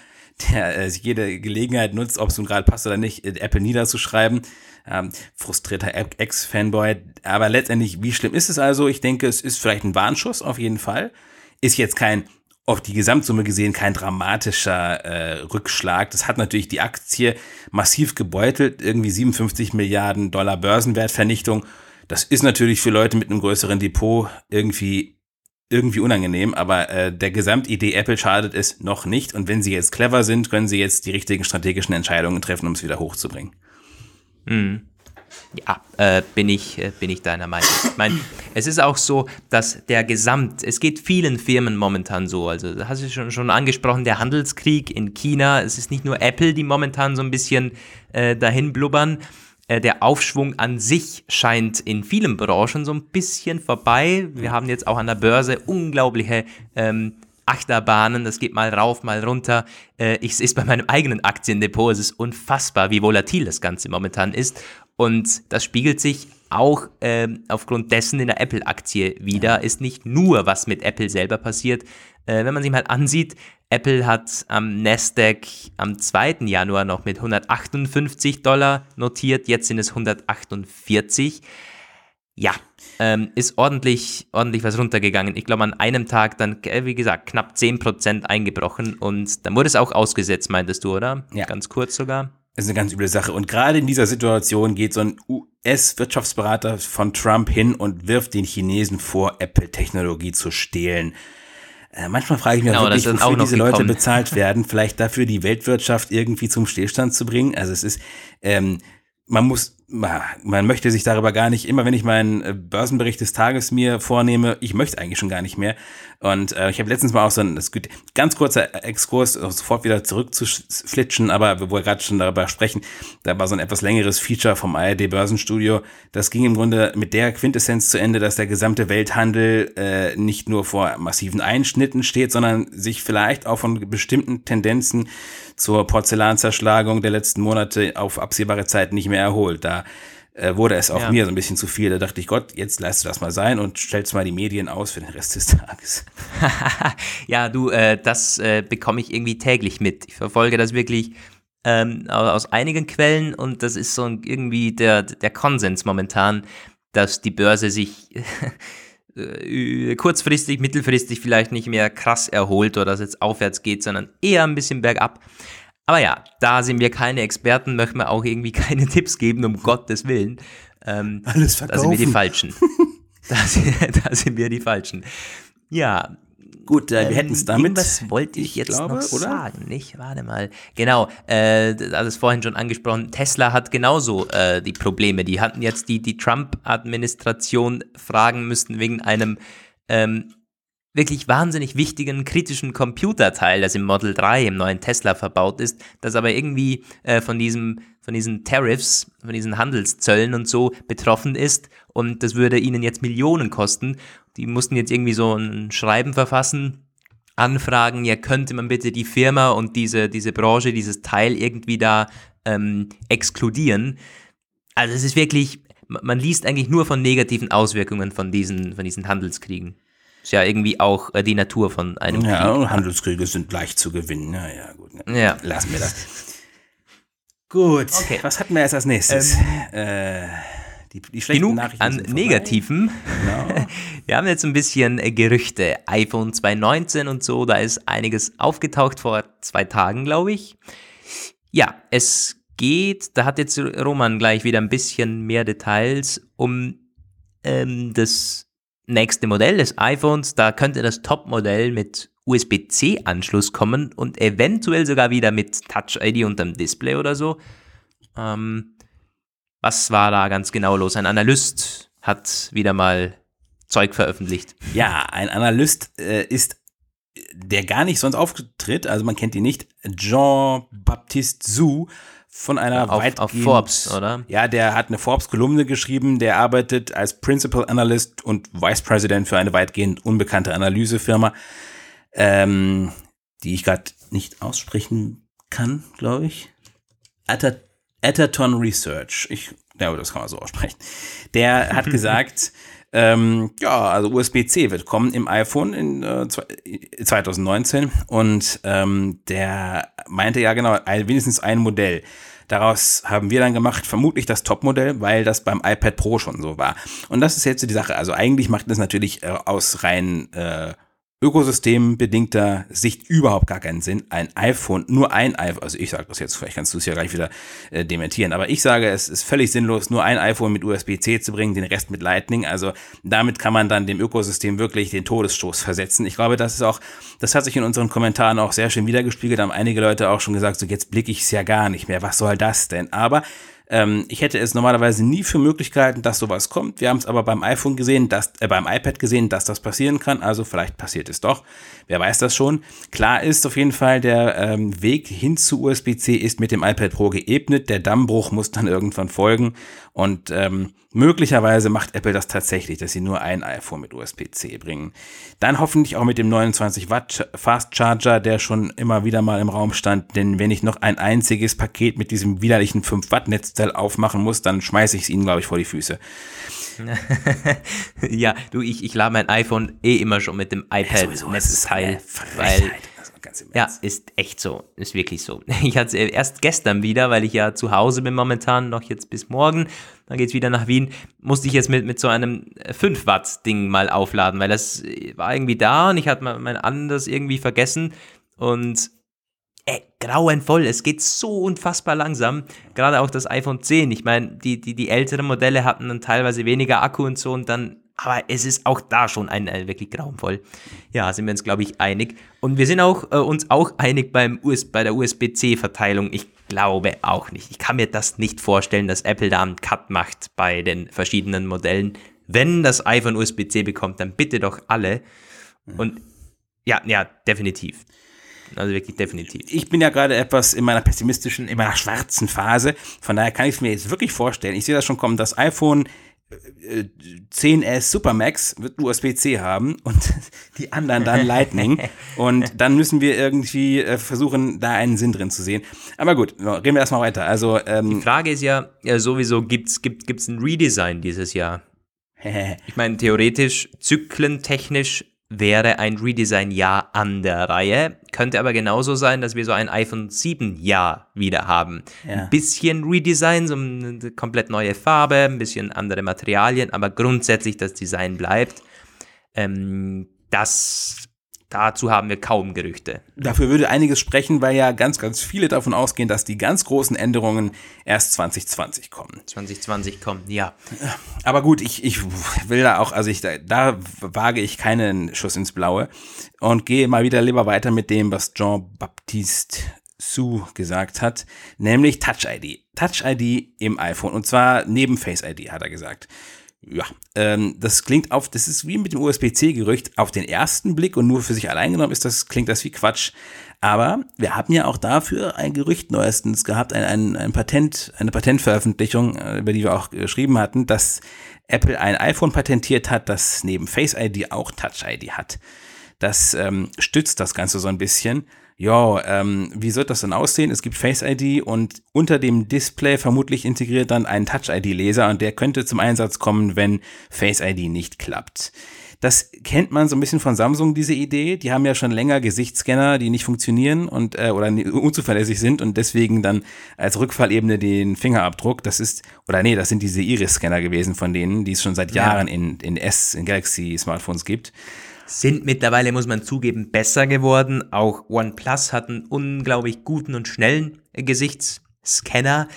der äh, jede Gelegenheit nutzt, ob es nun gerade passt oder nicht, Apple niederzuschreiben. Ähm, frustrierter Ex-Fanboy. Aber letztendlich, wie schlimm ist es also? Ich denke, es ist vielleicht ein Warnschuss auf jeden Fall ist jetzt kein auf die Gesamtsumme gesehen kein dramatischer äh, Rückschlag. Das hat natürlich die Aktie massiv gebeutelt, irgendwie 57 Milliarden Dollar Börsenwertvernichtung. Das ist natürlich für Leute mit einem größeren Depot irgendwie irgendwie unangenehm, aber äh, der Gesamtidee Apple schadet es noch nicht. Und wenn sie jetzt clever sind, können sie jetzt die richtigen strategischen Entscheidungen treffen, um es wieder hochzubringen. Mhm. Ja, äh, bin, ich, äh, bin ich deiner Meinung. Ich meine, es ist auch so, dass der Gesamt, es geht vielen Firmen momentan so, also hast du schon, schon angesprochen, der Handelskrieg in China, es ist nicht nur Apple, die momentan so ein bisschen äh, dahin blubbern, äh, der Aufschwung an sich scheint in vielen Branchen so ein bisschen vorbei. Wir haben jetzt auch an der Börse unglaubliche ähm, Achterbahnen, das geht mal rauf, mal runter. Äh, ich sehe es bei meinem eigenen Aktiendepot, es ist unfassbar, wie volatil das Ganze momentan ist. Und das spiegelt sich auch äh, aufgrund dessen in der Apple-Aktie wieder. Ist nicht nur, was mit Apple selber passiert. Äh, wenn man sich mal ansieht, Apple hat am Nasdaq am 2. Januar noch mit 158 Dollar notiert, jetzt sind es 148. Ja, ähm, ist ordentlich, ordentlich was runtergegangen. Ich glaube, an einem Tag dann, äh, wie gesagt, knapp 10% eingebrochen und dann wurde es auch ausgesetzt, meintest du, oder? Ja. Ganz kurz sogar. Das ist eine ganz üble Sache. Und gerade in dieser Situation geht so ein US-Wirtschaftsberater von Trump hin und wirft den Chinesen vor, Apple-Technologie zu stehlen. Äh, manchmal frage ich mich genau, wirklich, wofür diese Leute bezahlt werden. Vielleicht dafür, die Weltwirtschaft irgendwie zum Stillstand zu bringen. Also es ist, ähm, man muss man möchte sich darüber gar nicht, immer wenn ich meinen äh, Börsenbericht des Tages mir vornehme, ich möchte eigentlich schon gar nicht mehr. Und äh, ich habe letztens mal auch so ein ganz kurzer Exkurs, sofort wieder zurückzuflitschen, aber wo wir gerade schon darüber sprechen, da war so ein etwas längeres Feature vom ARD Börsenstudio. Das ging im Grunde mit der Quintessenz zu Ende, dass der gesamte Welthandel äh, nicht nur vor massiven Einschnitten steht, sondern sich vielleicht auch von bestimmten Tendenzen zur Porzellanzerschlagung der letzten Monate auf absehbare Zeit nicht mehr erholt. Da äh, wurde es auch ja. mir so ein bisschen zu viel. Da dachte ich, Gott, jetzt lässt du das mal sein und stellst mal die Medien aus für den Rest des Tages. ja, du, äh, das äh, bekomme ich irgendwie täglich mit. Ich verfolge das wirklich ähm, aus einigen Quellen und das ist so irgendwie der, der Konsens momentan, dass die Börse sich äh, kurzfristig, mittelfristig vielleicht nicht mehr krass erholt oder dass es jetzt aufwärts geht, sondern eher ein bisschen bergab. Aber ja, da sind wir keine Experten, möchten wir auch irgendwie keine Tipps geben, um Gottes Willen. Ähm, Alles verkaufen. Da sind wir die Falschen. da, sind, da sind wir die Falschen. Ja, Gut, äh, wir ähm, hätten es damit. Was wollte ich, ich jetzt glaube, noch oder? sagen, nicht? Warte mal. Genau, äh, das vorhin schon angesprochen. Tesla hat genauso äh, die Probleme. Die hatten jetzt die, die Trump-Administration fragen müssen wegen einem ähm, wirklich wahnsinnig wichtigen kritischen Computerteil, das im Model 3 im neuen Tesla verbaut ist, das aber irgendwie äh, von diesem von diesen Tariffs, von diesen Handelszöllen und so betroffen ist und das würde ihnen jetzt Millionen kosten. Die mussten jetzt irgendwie so ein Schreiben verfassen, anfragen, ja könnte man bitte die Firma und diese, diese Branche, dieses Teil irgendwie da ähm, exkludieren. Also es ist wirklich, man liest eigentlich nur von negativen Auswirkungen von diesen, von diesen Handelskriegen. Ist ja irgendwie auch äh, die Natur von einem ja, Krieg. Ja, Handelskriege sind leicht zu gewinnen. Ja, ja, gut. Ja. Lassen wir das. gut, okay. was hatten wir jetzt als nächstes? Ähm, äh, die, die Genug Nachrichten an Negativen. Genau. Wir haben jetzt ein bisschen äh, Gerüchte. iPhone 2019 und so, da ist einiges aufgetaucht vor zwei Tagen, glaube ich. Ja, es geht, da hat jetzt Roman gleich wieder ein bisschen mehr Details um ähm, das nächste Modell des iPhones, da könnte das Top-Modell mit USB-C-Anschluss kommen und eventuell sogar wieder mit Touch-ID unterm Display oder so. Ähm, was war da ganz genau los? Ein Analyst hat wieder mal Zeug veröffentlicht. Ja, ein Analyst äh, ist, der gar nicht sonst auftritt, also man kennt ihn nicht, Jean-Baptiste Zhu von einer auf, auf Forbes, oder? Ja, der hat eine Forbes-Kolumne geschrieben, der arbeitet als Principal Analyst und Vice President für eine weitgehend unbekannte Analysefirma, ähm, die ich gerade nicht aussprechen kann, glaube ich. Atherton Research. Ich glaube, das kann man so aussprechen. Der hat gesagt, ähm, ja, also USB-C wird kommen im iPhone in äh, 2019 und ähm, der meinte ja genau, ein, wenigstens ein Modell. Daraus haben wir dann gemacht, vermutlich das Topmodell, weil das beim iPad Pro schon so war. Und das ist jetzt so die Sache. Also eigentlich macht es natürlich äh, aus rein äh, ökosystembedingter Sicht überhaupt gar keinen Sinn. Ein iPhone, nur ein iPhone, also ich sage das jetzt, vielleicht kannst du es ja gleich wieder äh, dementieren, aber ich sage, es ist völlig sinnlos, nur ein iPhone mit USB-C zu bringen, den Rest mit Lightning. Also damit kann man dann dem Ökosystem wirklich den Todesstoß versetzen. Ich glaube, das ist auch, das hat sich in unseren Kommentaren auch sehr schön wiedergespiegelt, haben einige Leute auch schon gesagt, so jetzt blicke ich es ja gar nicht mehr, was soll das denn? Aber ähm, ich hätte es normalerweise nie für Möglichkeiten, dass sowas kommt. Wir haben es aber beim iPhone gesehen, dass, äh, beim iPad gesehen, dass das passieren kann. Also vielleicht passiert es doch. Wer weiß das schon. Klar ist auf jeden Fall, der ähm, Weg hin zu USB-C ist mit dem iPad Pro geebnet. Der Dammbruch muss dann irgendwann folgen. Und ähm, möglicherweise macht Apple das tatsächlich, dass sie nur ein iPhone mit USB-C bringen. Dann hoffentlich auch mit dem 29 Watt Fast Charger, der schon immer wieder mal im Raum stand. Denn wenn ich noch ein einziges Paket mit diesem widerlichen 5 Watt Netzteil aufmachen muss, dann schmeiße ich es ihnen, glaube ich, vor die Füße. ja, du, ich, ich lade mein iPhone eh immer schon mit dem iPad-Netzteil, ja, weil ja, ist echt so. Ist wirklich so. Ich hatte es erst gestern wieder, weil ich ja zu Hause bin momentan, noch jetzt bis morgen. Dann geht es wieder nach Wien. Musste ich jetzt mit, mit so einem 5 Watt Ding mal aufladen, weil das war irgendwie da und ich hatte mein anderes irgendwie vergessen. Und ey, grauenvoll. Es geht so unfassbar langsam. Gerade auch das iPhone 10. Ich meine, die, die, die älteren Modelle hatten dann teilweise weniger Akku und so und dann aber es ist auch da schon ein, ein wirklich grauenvoll. Ja, sind wir uns, glaube ich, einig. Und wir sind auch, äh, uns auch einig beim US, bei der USB-C-Verteilung. Ich glaube auch nicht. Ich kann mir das nicht vorstellen, dass Apple da einen Cut macht bei den verschiedenen Modellen. Wenn das iPhone USB-C bekommt, dann bitte doch alle. Und ja, ja, definitiv. Also wirklich definitiv. Ich bin ja gerade etwas in meiner pessimistischen, in meiner schwarzen Phase. Von daher kann ich es mir jetzt wirklich vorstellen. Ich sehe das schon kommen. Das iPhone 10S äh, Supermax wird USB-C haben und die anderen dann Lightning. und dann müssen wir irgendwie äh, versuchen, da einen Sinn drin zu sehen. Aber gut, reden wir erstmal weiter. Also, ähm, die Frage ist ja, ja sowieso, gibt's, gibt es ein Redesign dieses Jahr? ich meine, theoretisch, zyklentechnisch wäre ein Redesign-Jahr an der Reihe. Könnte aber genauso sein, dass wir so ein iPhone 7-Jahr wieder haben. Ja. Ein bisschen Redesign, so eine komplett neue Farbe, ein bisschen andere Materialien, aber grundsätzlich das Design bleibt. Ähm, das dazu haben wir kaum Gerüchte. Dafür würde einiges sprechen, weil ja ganz, ganz viele davon ausgehen, dass die ganz großen Änderungen erst 2020 kommen. 2020 kommen, ja. Aber gut, ich, ich will da auch, also ich, da, da wage ich keinen Schuss ins Blaue und gehe mal wieder lieber weiter mit dem, was Jean-Baptiste Sue gesagt hat, nämlich Touch ID. Touch ID im iPhone und zwar neben Face ID, hat er gesagt ja, ähm, das klingt auf, das ist wie mit dem USB-C-Gerücht auf den ersten Blick und nur für sich allein genommen ist das, klingt das wie Quatsch. Aber wir haben ja auch dafür ein Gerücht neuestens gehabt, ein, ein, ein Patent, eine Patentveröffentlichung, äh, über die wir auch geschrieben hatten, dass Apple ein iPhone patentiert hat, das neben Face ID auch Touch ID hat. Das ähm, stützt das Ganze so ein bisschen ja, ähm, wie wird das dann aussehen? Es gibt Face ID und unter dem Display vermutlich integriert dann ein Touch ID-Leser und der könnte zum Einsatz kommen, wenn Face ID nicht klappt. Das kennt man so ein bisschen von Samsung, diese Idee. Die haben ja schon länger Gesichtsscanner, die nicht funktionieren und äh, oder unzuverlässig sind und deswegen dann als Rückfallebene den Fingerabdruck. Das ist, oder nee, das sind diese Iris-Scanner gewesen von denen, die es schon seit Jahren in, in S, in Galaxy-Smartphones gibt sind mittlerweile, muss man zugeben, besser geworden. Auch OnePlus hat einen unglaublich guten und schnellen Gesichtsscanner,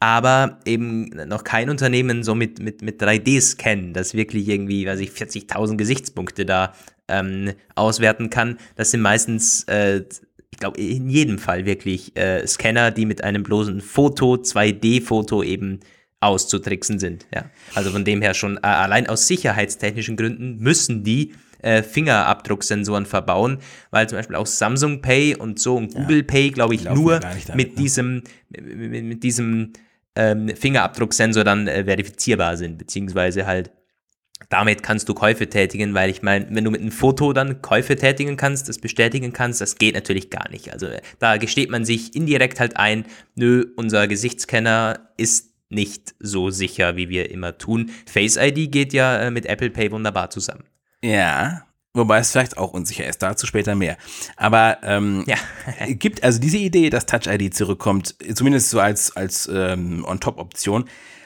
aber eben noch kein Unternehmen so mit, mit, mit 3D-Scan, das wirklich irgendwie, weiß ich, 40.000 Gesichtspunkte da ähm, auswerten kann. Das sind meistens, äh, ich glaube, in jedem Fall wirklich äh, Scanner, die mit einem bloßen Foto, 2D-Foto eben auszutricksen sind. Ja. Also von dem her schon äh, allein aus sicherheitstechnischen Gründen müssen die äh, Fingerabdrucksensoren verbauen, weil zum Beispiel auch Samsung Pay und so und Google ja, Pay, glaube ich, nur damit, mit, ne? diesem, mit, mit diesem ähm, Fingerabdrucksensor dann äh, verifizierbar sind, beziehungsweise halt damit kannst du Käufe tätigen, weil ich meine, wenn du mit einem Foto dann Käufe tätigen kannst, das bestätigen kannst, das geht natürlich gar nicht. Also da gesteht man sich indirekt halt ein, nö, unser Gesichtsscanner ist nicht so sicher, wie wir immer tun. Face ID geht ja äh, mit Apple Pay wunderbar zusammen. Ja, wobei es vielleicht auch unsicher ist, dazu später mehr. Aber ähm, ja. gibt also diese Idee, dass Touch ID zurückkommt, zumindest so als, als ähm, On-Top-Option,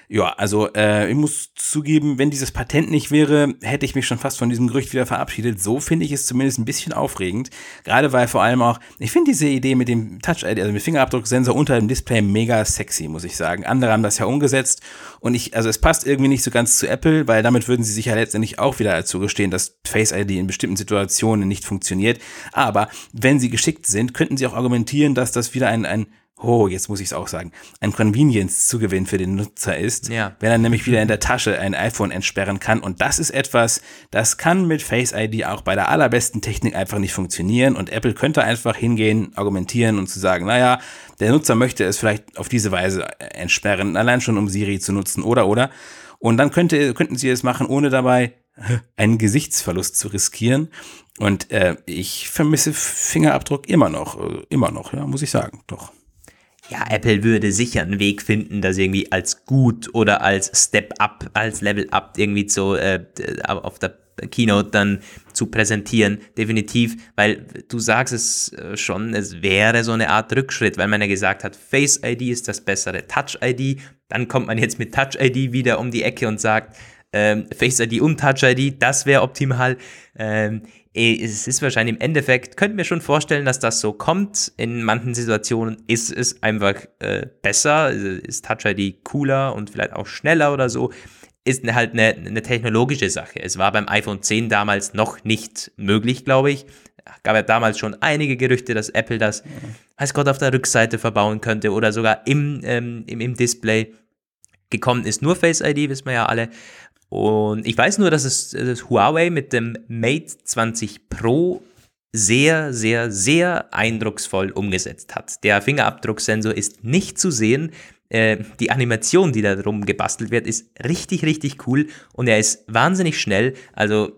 ja, also äh, ich muss zugeben, wenn dieses Patent nicht wäre, hätte ich mich schon fast von diesem Gerücht wieder verabschiedet. So finde ich es zumindest ein bisschen aufregend. Gerade weil vor allem auch, ich finde diese Idee mit dem Touch-ID, also mit Fingerabdrucksensor unter dem Display mega sexy, muss ich sagen. Andere haben das ja umgesetzt und ich, also es passt irgendwie nicht so ganz zu Apple, weil damit würden sie sich ja letztendlich auch wieder dazu gestehen, dass Face ID in bestimmten Situationen nicht funktioniert. Aber wenn sie geschickt sind, könnten sie auch argumentieren, dass das wieder ein, ein oh, jetzt muss ich es auch sagen, ein Convenience-Zugewinn für den Nutzer ist, ja. wenn er nämlich wieder in der Tasche ein iPhone entsperren kann. Und das ist etwas, das kann mit Face ID auch bei der allerbesten Technik einfach nicht funktionieren. Und Apple könnte einfach hingehen, argumentieren und zu sagen, naja, der Nutzer möchte es vielleicht auf diese Weise entsperren, allein schon um Siri zu nutzen oder oder. Und dann könnte, könnten sie es machen, ohne dabei einen Gesichtsverlust zu riskieren. Und äh, ich vermisse Fingerabdruck immer noch, äh, immer noch, ja, muss ich sagen, doch ja, Apple würde sicher einen Weg finden, das irgendwie als gut oder als Step Up, als Level Up irgendwie so äh, auf der Keynote dann zu präsentieren, definitiv, weil du sagst es äh, schon, es wäre so eine Art Rückschritt, weil man ja gesagt hat, Face ID ist das bessere Touch ID, dann kommt man jetzt mit Touch ID wieder um die Ecke und sagt, ähm, Face ID und Touch ID, das wäre optimal. Ähm, es ist wahrscheinlich im Endeffekt, könnten wir schon vorstellen, dass das so kommt. In manchen Situationen ist es einfach äh, besser, ist Touch ID cooler und vielleicht auch schneller oder so. Ist halt eine, eine technologische Sache. Es war beim iPhone 10 damals noch nicht möglich, glaube ich. Gab ja damals schon einige Gerüchte, dass Apple das, weiß Gott, auf der Rückseite verbauen könnte oder sogar im, ähm, im, im Display. Gekommen ist nur Face ID, wissen wir ja alle. Und ich weiß nur, dass es dass Huawei mit dem Mate 20 Pro sehr, sehr, sehr eindrucksvoll umgesetzt hat. Der Fingerabdrucksensor ist nicht zu sehen. Äh, die Animation, die da drum gebastelt wird, ist richtig, richtig cool und er ist wahnsinnig schnell. Also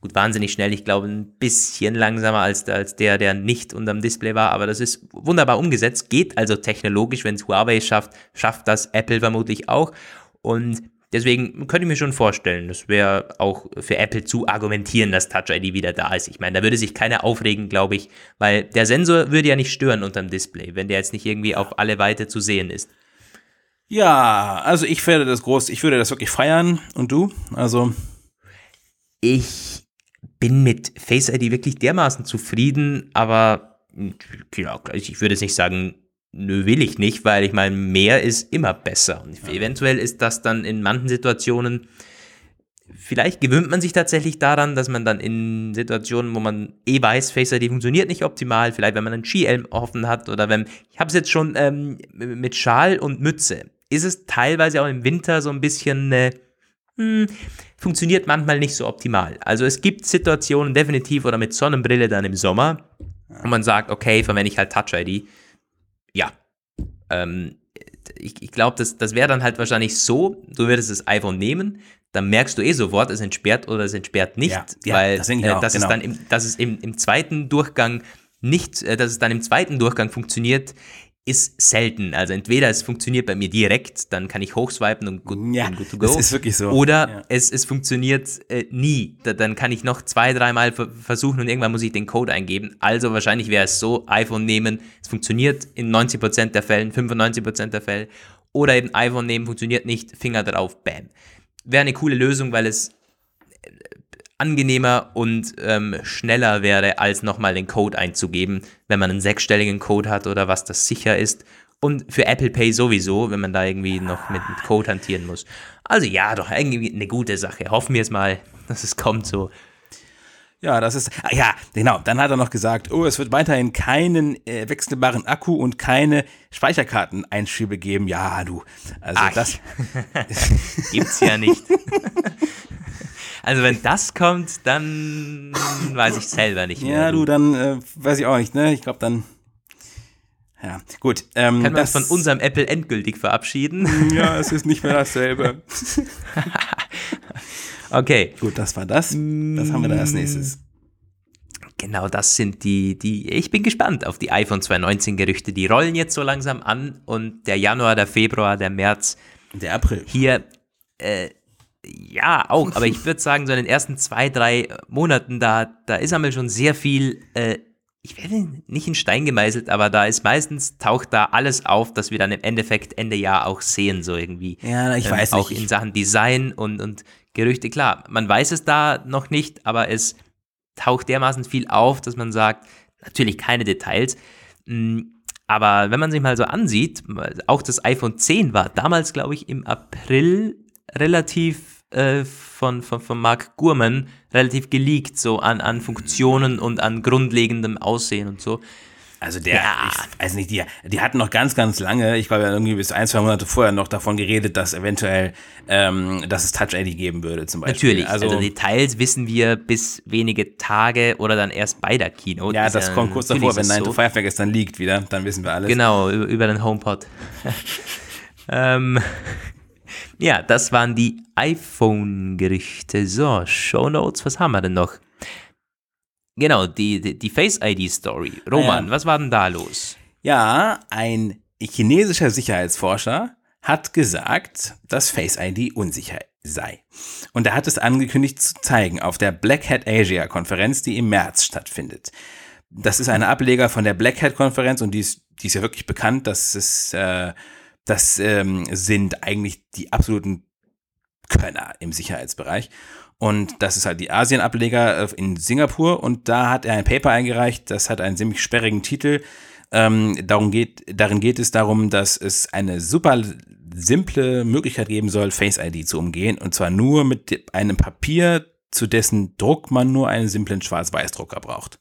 gut, wahnsinnig schnell. Ich glaube, ein bisschen langsamer als, als der, der nicht unterm Display war, aber das ist wunderbar umgesetzt. Geht also technologisch, wenn es Huawei schafft, schafft das Apple vermutlich auch. Und Deswegen könnte ich mir schon vorstellen, das wäre auch für Apple zu argumentieren, dass Touch ID wieder da ist. Ich meine, da würde sich keiner aufregen, glaube ich, weil der Sensor würde ja nicht stören unterm Display, wenn der jetzt nicht irgendwie auf alle Weite zu sehen ist. Ja, also ich werde das groß, ich würde das wirklich feiern. Und du? Also. Ich bin mit Face ID wirklich dermaßen zufrieden, aber ja, ich würde jetzt nicht sagen, nö, will ich nicht, weil ich meine, mehr ist immer besser. Und ja. eventuell ist das dann in manchen Situationen, vielleicht gewöhnt man sich tatsächlich daran, dass man dann in Situationen, wo man eh weiß, Face ID funktioniert nicht optimal, vielleicht wenn man einen Skielm offen hat oder wenn, ich habe es jetzt schon ähm, mit Schal und Mütze, ist es teilweise auch im Winter so ein bisschen, äh, hm, funktioniert manchmal nicht so optimal. Also es gibt Situationen definitiv oder mit Sonnenbrille dann im Sommer, wo man sagt, okay, verwende ich halt Touch ID. Ja. Ähm, ich, ich glaube, das, das wäre dann halt wahrscheinlich so, du würdest das iPhone nehmen, dann merkst du eh sofort, es entsperrt oder es entsperrt nicht, ja, ja, weil das, äh, das genau. ist dann im, dass es im, im zweiten Durchgang nicht, äh, dass es dann im zweiten Durchgang funktioniert, ist selten. Also entweder es funktioniert bei mir direkt, dann kann ich hochswipen und good, ja, good to go. Das ist wirklich so. Oder ja. es, es funktioniert äh, nie. Da, dann kann ich noch zwei, dreimal versuchen und irgendwann muss ich den Code eingeben. Also wahrscheinlich wäre es so, iPhone nehmen, es funktioniert in 90% der Fällen, 95% der Fälle. Oder eben iPhone nehmen, funktioniert nicht, Finger drauf, bam. Wäre eine coole Lösung, weil es angenehmer und ähm, schneller wäre, als nochmal den Code einzugeben, wenn man einen sechsstelligen Code hat oder was das sicher ist. Und für Apple Pay sowieso, wenn man da irgendwie noch mit, mit Code hantieren muss. Also ja, doch irgendwie eine gute Sache. Hoffen wir es mal, dass es kommt so. Ja, das ist, ah, ja, genau. Dann hat er noch gesagt, oh, es wird weiterhin keinen äh, wechselbaren Akku und keine Speicherkarteneinschübe geben. Ja, du. Also Ach, das gibt's ja nicht. Also wenn das kommt, dann weiß ich selber nicht mehr. Ja, du, dann äh, weiß ich auch nicht, ne? Ich glaube dann. Ja, gut. Ähm, Kann man uns von unserem Apple endgültig verabschieden? Ja, es ist nicht mehr dasselbe. okay. Gut, das war das. Was haben wir da als nächstes? Genau, das sind die, die, ich bin gespannt auf die iPhone 2019 Gerüchte. Die rollen jetzt so langsam an und der Januar, der Februar, der März. Der April. Hier, äh, ja, auch, aber ich würde sagen, so in den ersten zwei, drei Monaten, da, da ist einmal schon sehr viel, äh, ich werde nicht in Stein gemeißelt, aber da ist meistens, taucht da alles auf, dass wir dann im Endeffekt Ende Jahr auch sehen, so irgendwie. Ja, ich ähm, weiß Auch nicht. in Sachen Design und, und Gerüchte, klar, man weiß es da noch nicht, aber es taucht dermaßen viel auf, dass man sagt, natürlich keine Details, mm, aber wenn man sich mal so ansieht, auch das iPhone 10 war damals, glaube ich, im April relativ äh, von, von, von Mark Gurman relativ geleakt, so an, an Funktionen und an grundlegendem Aussehen und so. Also der, ja. ich weiß nicht, die, die hatten noch ganz, ganz lange, ich glaube ja irgendwie bis ein, zwei Monate vorher noch davon geredet, dass eventuell, ähm, dass es Touch ID geben würde zum Beispiel. Natürlich, also, also Details wissen wir bis wenige Tage oder dann erst bei der Keynote. Ja, das kommt kurz davor, wenn 9 to 5 dann liegt wieder, dann wissen wir alles. Genau, über den HomePod. ähm, ja, das waren die iPhone-Gerüchte. So, Show Notes, was haben wir denn noch? Genau, die, die, die Face-ID-Story. Roman, ja. was war denn da los? Ja, ein chinesischer Sicherheitsforscher hat gesagt, dass Face ID unsicher sei. Und er hat es angekündigt zu zeigen auf der Black Hat Asia Konferenz, die im März stattfindet. Das ist eine Ableger von der Black Hat Konferenz und die ist, die ist ja wirklich bekannt. Das ist äh, das ähm, sind eigentlich die absoluten Könner im Sicherheitsbereich. Und das ist halt die Asien-Ableger äh, in Singapur. Und da hat er ein Paper eingereicht, das hat einen ziemlich sperrigen Titel. Ähm, darum geht, darin geht es darum, dass es eine super simple Möglichkeit geben soll, Face ID zu umgehen. Und zwar nur mit einem Papier, zu dessen Druck man nur einen simplen Schwarz-Weiß-Drucker braucht.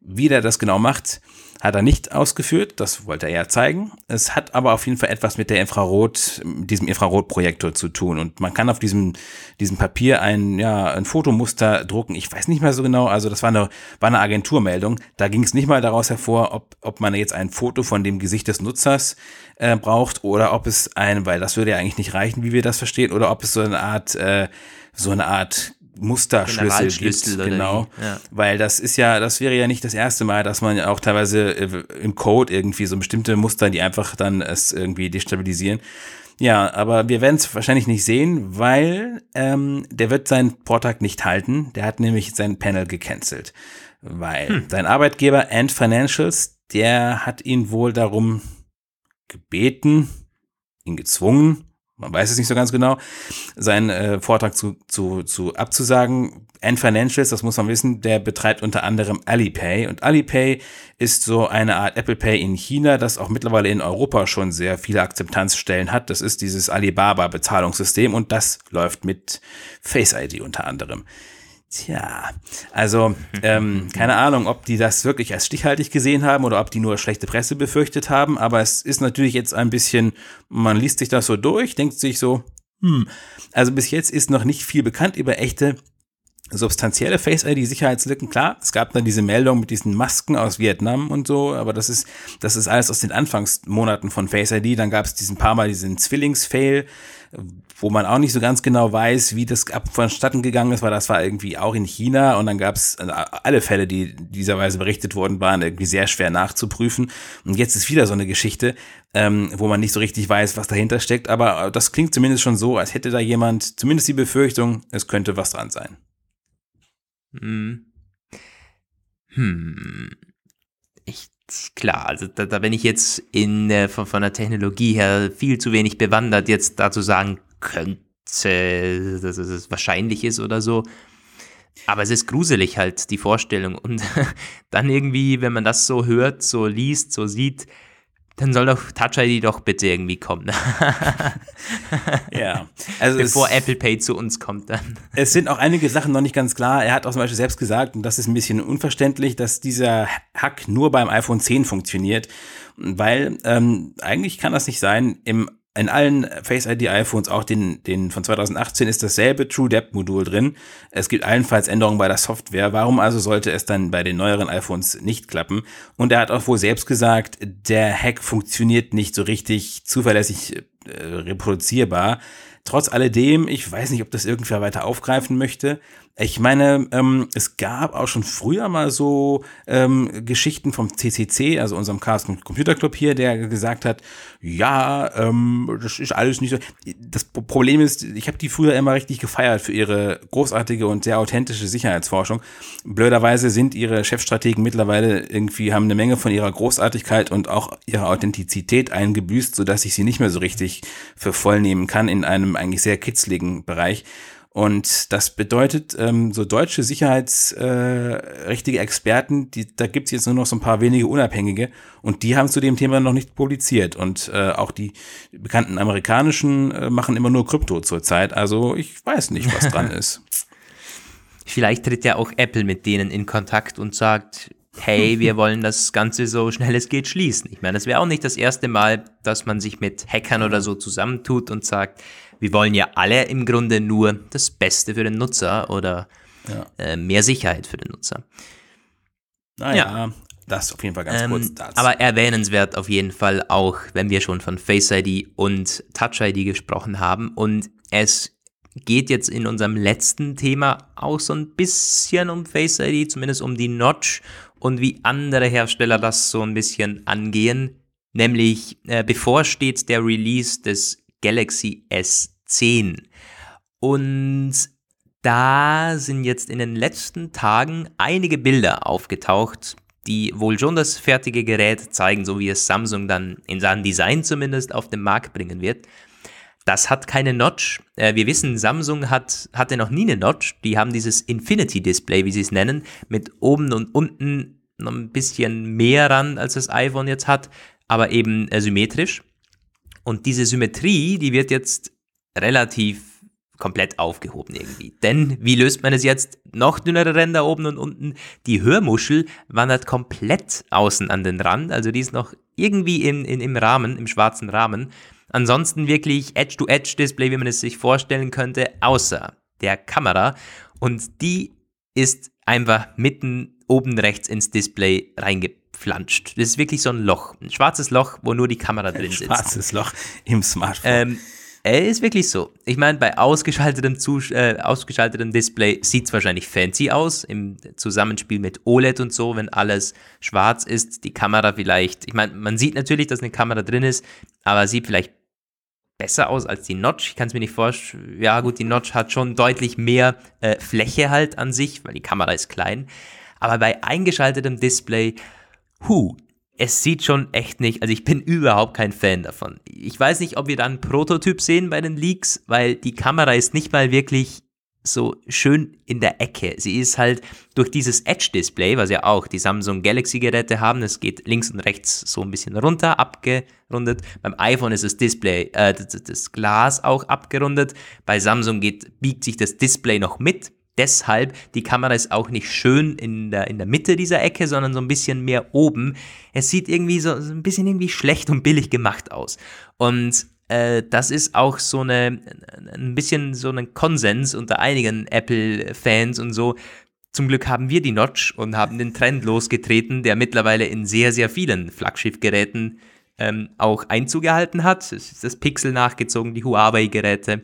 Wie der das genau macht, hat er nicht ausgeführt, das wollte er ja zeigen. Es hat aber auf jeden Fall etwas mit der Infrarot, diesem Infrarotprojektor zu tun. Und man kann auf diesem, diesem Papier ein, ja, ein Fotomuster drucken. Ich weiß nicht mehr so genau, also das war eine, war eine Agenturmeldung. Da ging es nicht mal daraus hervor, ob, ob man jetzt ein Foto von dem Gesicht des Nutzers äh, braucht oder ob es ein, weil das würde ja eigentlich nicht reichen, wie wir das verstehen, oder ob es so eine Art, äh, so eine Art Musterschlüssel gibt, genau, ja. weil das ist ja, das wäre ja nicht das erste Mal, dass man ja auch teilweise äh, im Code irgendwie so bestimmte Muster, die einfach dann es irgendwie destabilisieren. Ja, aber wir werden es wahrscheinlich nicht sehen, weil ähm, der wird seinen Vortrag nicht halten. Der hat nämlich sein Panel gecancelt, weil hm. sein Arbeitgeber Ant Financials, der hat ihn wohl darum gebeten, ihn gezwungen, man weiß es nicht so ganz genau, seinen äh, Vortrag zu, zu, zu abzusagen. Ant Financials, das muss man wissen, der betreibt unter anderem Alipay. Und Alipay ist so eine Art Apple Pay in China, das auch mittlerweile in Europa schon sehr viele Akzeptanzstellen hat. Das ist dieses Alibaba-Bezahlungssystem und das läuft mit Face ID unter anderem. Tja, also ähm, keine Ahnung, ob die das wirklich als stichhaltig gesehen haben oder ob die nur schlechte Presse befürchtet haben, aber es ist natürlich jetzt ein bisschen, man liest sich das so durch, denkt sich so, hm, also bis jetzt ist noch nicht viel bekannt über echte substanzielle Face-ID-Sicherheitslücken, klar, es gab dann diese Meldung mit diesen Masken aus Vietnam und so, aber das ist, das ist alles aus den Anfangsmonaten von Face-ID. Dann gab es diesen paar Mal diesen Zwillings-Fail, wo man auch nicht so ganz genau weiß, wie das ab vonstatten gegangen ist, weil das war irgendwie auch in China und dann gab es also alle Fälle, die dieser Weise berichtet wurden, waren irgendwie sehr schwer nachzuprüfen. Und jetzt ist wieder so eine Geschichte, ähm, wo man nicht so richtig weiß, was dahinter steckt, aber das klingt zumindest schon so, als hätte da jemand zumindest die Befürchtung, es könnte was dran sein. Hm. Hm. Ich, klar, also da, da bin ich jetzt in, äh, von, von der Technologie her viel zu wenig bewandert, jetzt dazu sagen könnte, dass es wahrscheinlich ist oder so. Aber es ist gruselig halt, die Vorstellung. Und dann irgendwie, wenn man das so hört, so liest, so sieht, dann soll doch Touch ID doch bitte irgendwie kommen. ja. Also Bevor Apple Pay zu uns kommt dann. Es sind auch einige Sachen noch nicht ganz klar. Er hat auch zum Beispiel selbst gesagt, und das ist ein bisschen unverständlich, dass dieser Hack nur beim iPhone 10 funktioniert. Weil ähm, eigentlich kann das nicht sein. Im in allen Face ID iPhones, auch den, den von 2018, ist dasselbe True Depth Modul drin. Es gibt allenfalls Änderungen bei der Software. Warum also sollte es dann bei den neueren iPhones nicht klappen? Und er hat auch wohl selbst gesagt, der Hack funktioniert nicht so richtig zuverlässig äh, reproduzierbar. Trotz alledem, ich weiß nicht, ob das irgendwer weiter aufgreifen möchte. Ich meine, ähm, es gab auch schon früher mal so ähm, Geschichten vom CCC, also unserem Chaos Computer Club hier, der gesagt hat, ja, ähm, das ist alles nicht so. Das Problem ist, ich habe die früher immer richtig gefeiert für ihre großartige und sehr authentische Sicherheitsforschung. Blöderweise sind ihre Chefstrategen mittlerweile irgendwie haben eine Menge von ihrer Großartigkeit und auch ihrer Authentizität eingebüßt, sodass ich sie nicht mehr so richtig für voll nehmen kann in einem eigentlich sehr kitzligen Bereich. Und das bedeutet, ähm, so deutsche sicherheitsrichtige äh, Experten, die, da gibt's jetzt nur noch so ein paar wenige Unabhängige und die haben zu dem Thema noch nicht publiziert. Und äh, auch die bekannten amerikanischen äh, machen immer nur Krypto zurzeit. Also ich weiß nicht, was dran ist. Vielleicht tritt ja auch Apple mit denen in Kontakt und sagt, hey, wir wollen das Ganze so schnell es geht schließen. Ich meine, das wäre auch nicht das erste Mal, dass man sich mit Hackern oder so zusammentut und sagt, wir wollen ja alle im Grunde nur das Beste für den Nutzer oder ja. äh, mehr Sicherheit für den Nutzer. Naja, ja. das auf jeden Fall ganz ähm, kurz dazu. Aber erwähnenswert auf jeden Fall auch, wenn wir schon von Face ID und Touch ID gesprochen haben und es geht jetzt in unserem letzten Thema auch so ein bisschen um Face ID, zumindest um die Notch und wie andere Hersteller das so ein bisschen angehen. Nämlich äh, bevorsteht der Release des Galaxy S 10. Und da sind jetzt in den letzten Tagen einige Bilder aufgetaucht, die wohl schon das fertige Gerät zeigen, so wie es Samsung dann in seinem Design zumindest auf den Markt bringen wird. Das hat keine Notch. Äh, wir wissen, Samsung hat, hatte noch nie eine Notch. Die haben dieses Infinity Display, wie sie es nennen, mit oben und unten noch ein bisschen mehr ran, als das iPhone jetzt hat, aber eben äh, symmetrisch. Und diese Symmetrie, die wird jetzt relativ komplett aufgehoben irgendwie. Denn wie löst man es jetzt? Noch dünnere Ränder oben und unten. Die Hörmuschel wandert komplett außen an den Rand, also die ist noch irgendwie in, in, im Rahmen, im schwarzen Rahmen. Ansonsten wirklich Edge-to-Edge-Display, wie man es sich vorstellen könnte, außer der Kamera. Und die ist einfach mitten oben rechts ins Display reingeflanscht. Das ist wirklich so ein Loch, ein schwarzes Loch, wo nur die Kamera drin sitzt. Ein schwarzes Loch im Smartphone. Ähm, er ist wirklich so. Ich meine, bei ausgeschaltetem, Zus äh, ausgeschaltetem Display sieht es wahrscheinlich fancy aus, im Zusammenspiel mit OLED und so, wenn alles schwarz ist, die Kamera vielleicht, ich meine, man sieht natürlich, dass eine Kamera drin ist, aber sieht vielleicht besser aus als die Notch. Ich kann es mir nicht vorstellen. Ja, gut, die Notch hat schon deutlich mehr äh, Fläche halt an sich, weil die Kamera ist klein. Aber bei eingeschaltetem Display, hu, es sieht schon echt nicht, also ich bin überhaupt kein Fan davon. Ich weiß nicht, ob wir da einen Prototyp sehen bei den Leaks, weil die Kamera ist nicht mal wirklich so schön in der Ecke. Sie ist halt durch dieses Edge-Display, was ja auch die Samsung Galaxy-Geräte haben, es geht links und rechts so ein bisschen runter, abgerundet. Beim iPhone ist das Display, äh, das, das Glas auch abgerundet. Bei Samsung geht, biegt sich das Display noch mit. Deshalb, die Kamera ist auch nicht schön in der, in der Mitte dieser Ecke, sondern so ein bisschen mehr oben. Es sieht irgendwie so, so ein bisschen irgendwie schlecht und billig gemacht aus. Und äh, das ist auch so eine, ein bisschen so ein Konsens unter einigen Apple-Fans und so. Zum Glück haben wir die Notch und haben den Trend losgetreten, der mittlerweile in sehr, sehr vielen Flaggschiffgeräten ähm, auch Einzug gehalten hat. Es ist das Pixel nachgezogen, die Huawei-Geräte.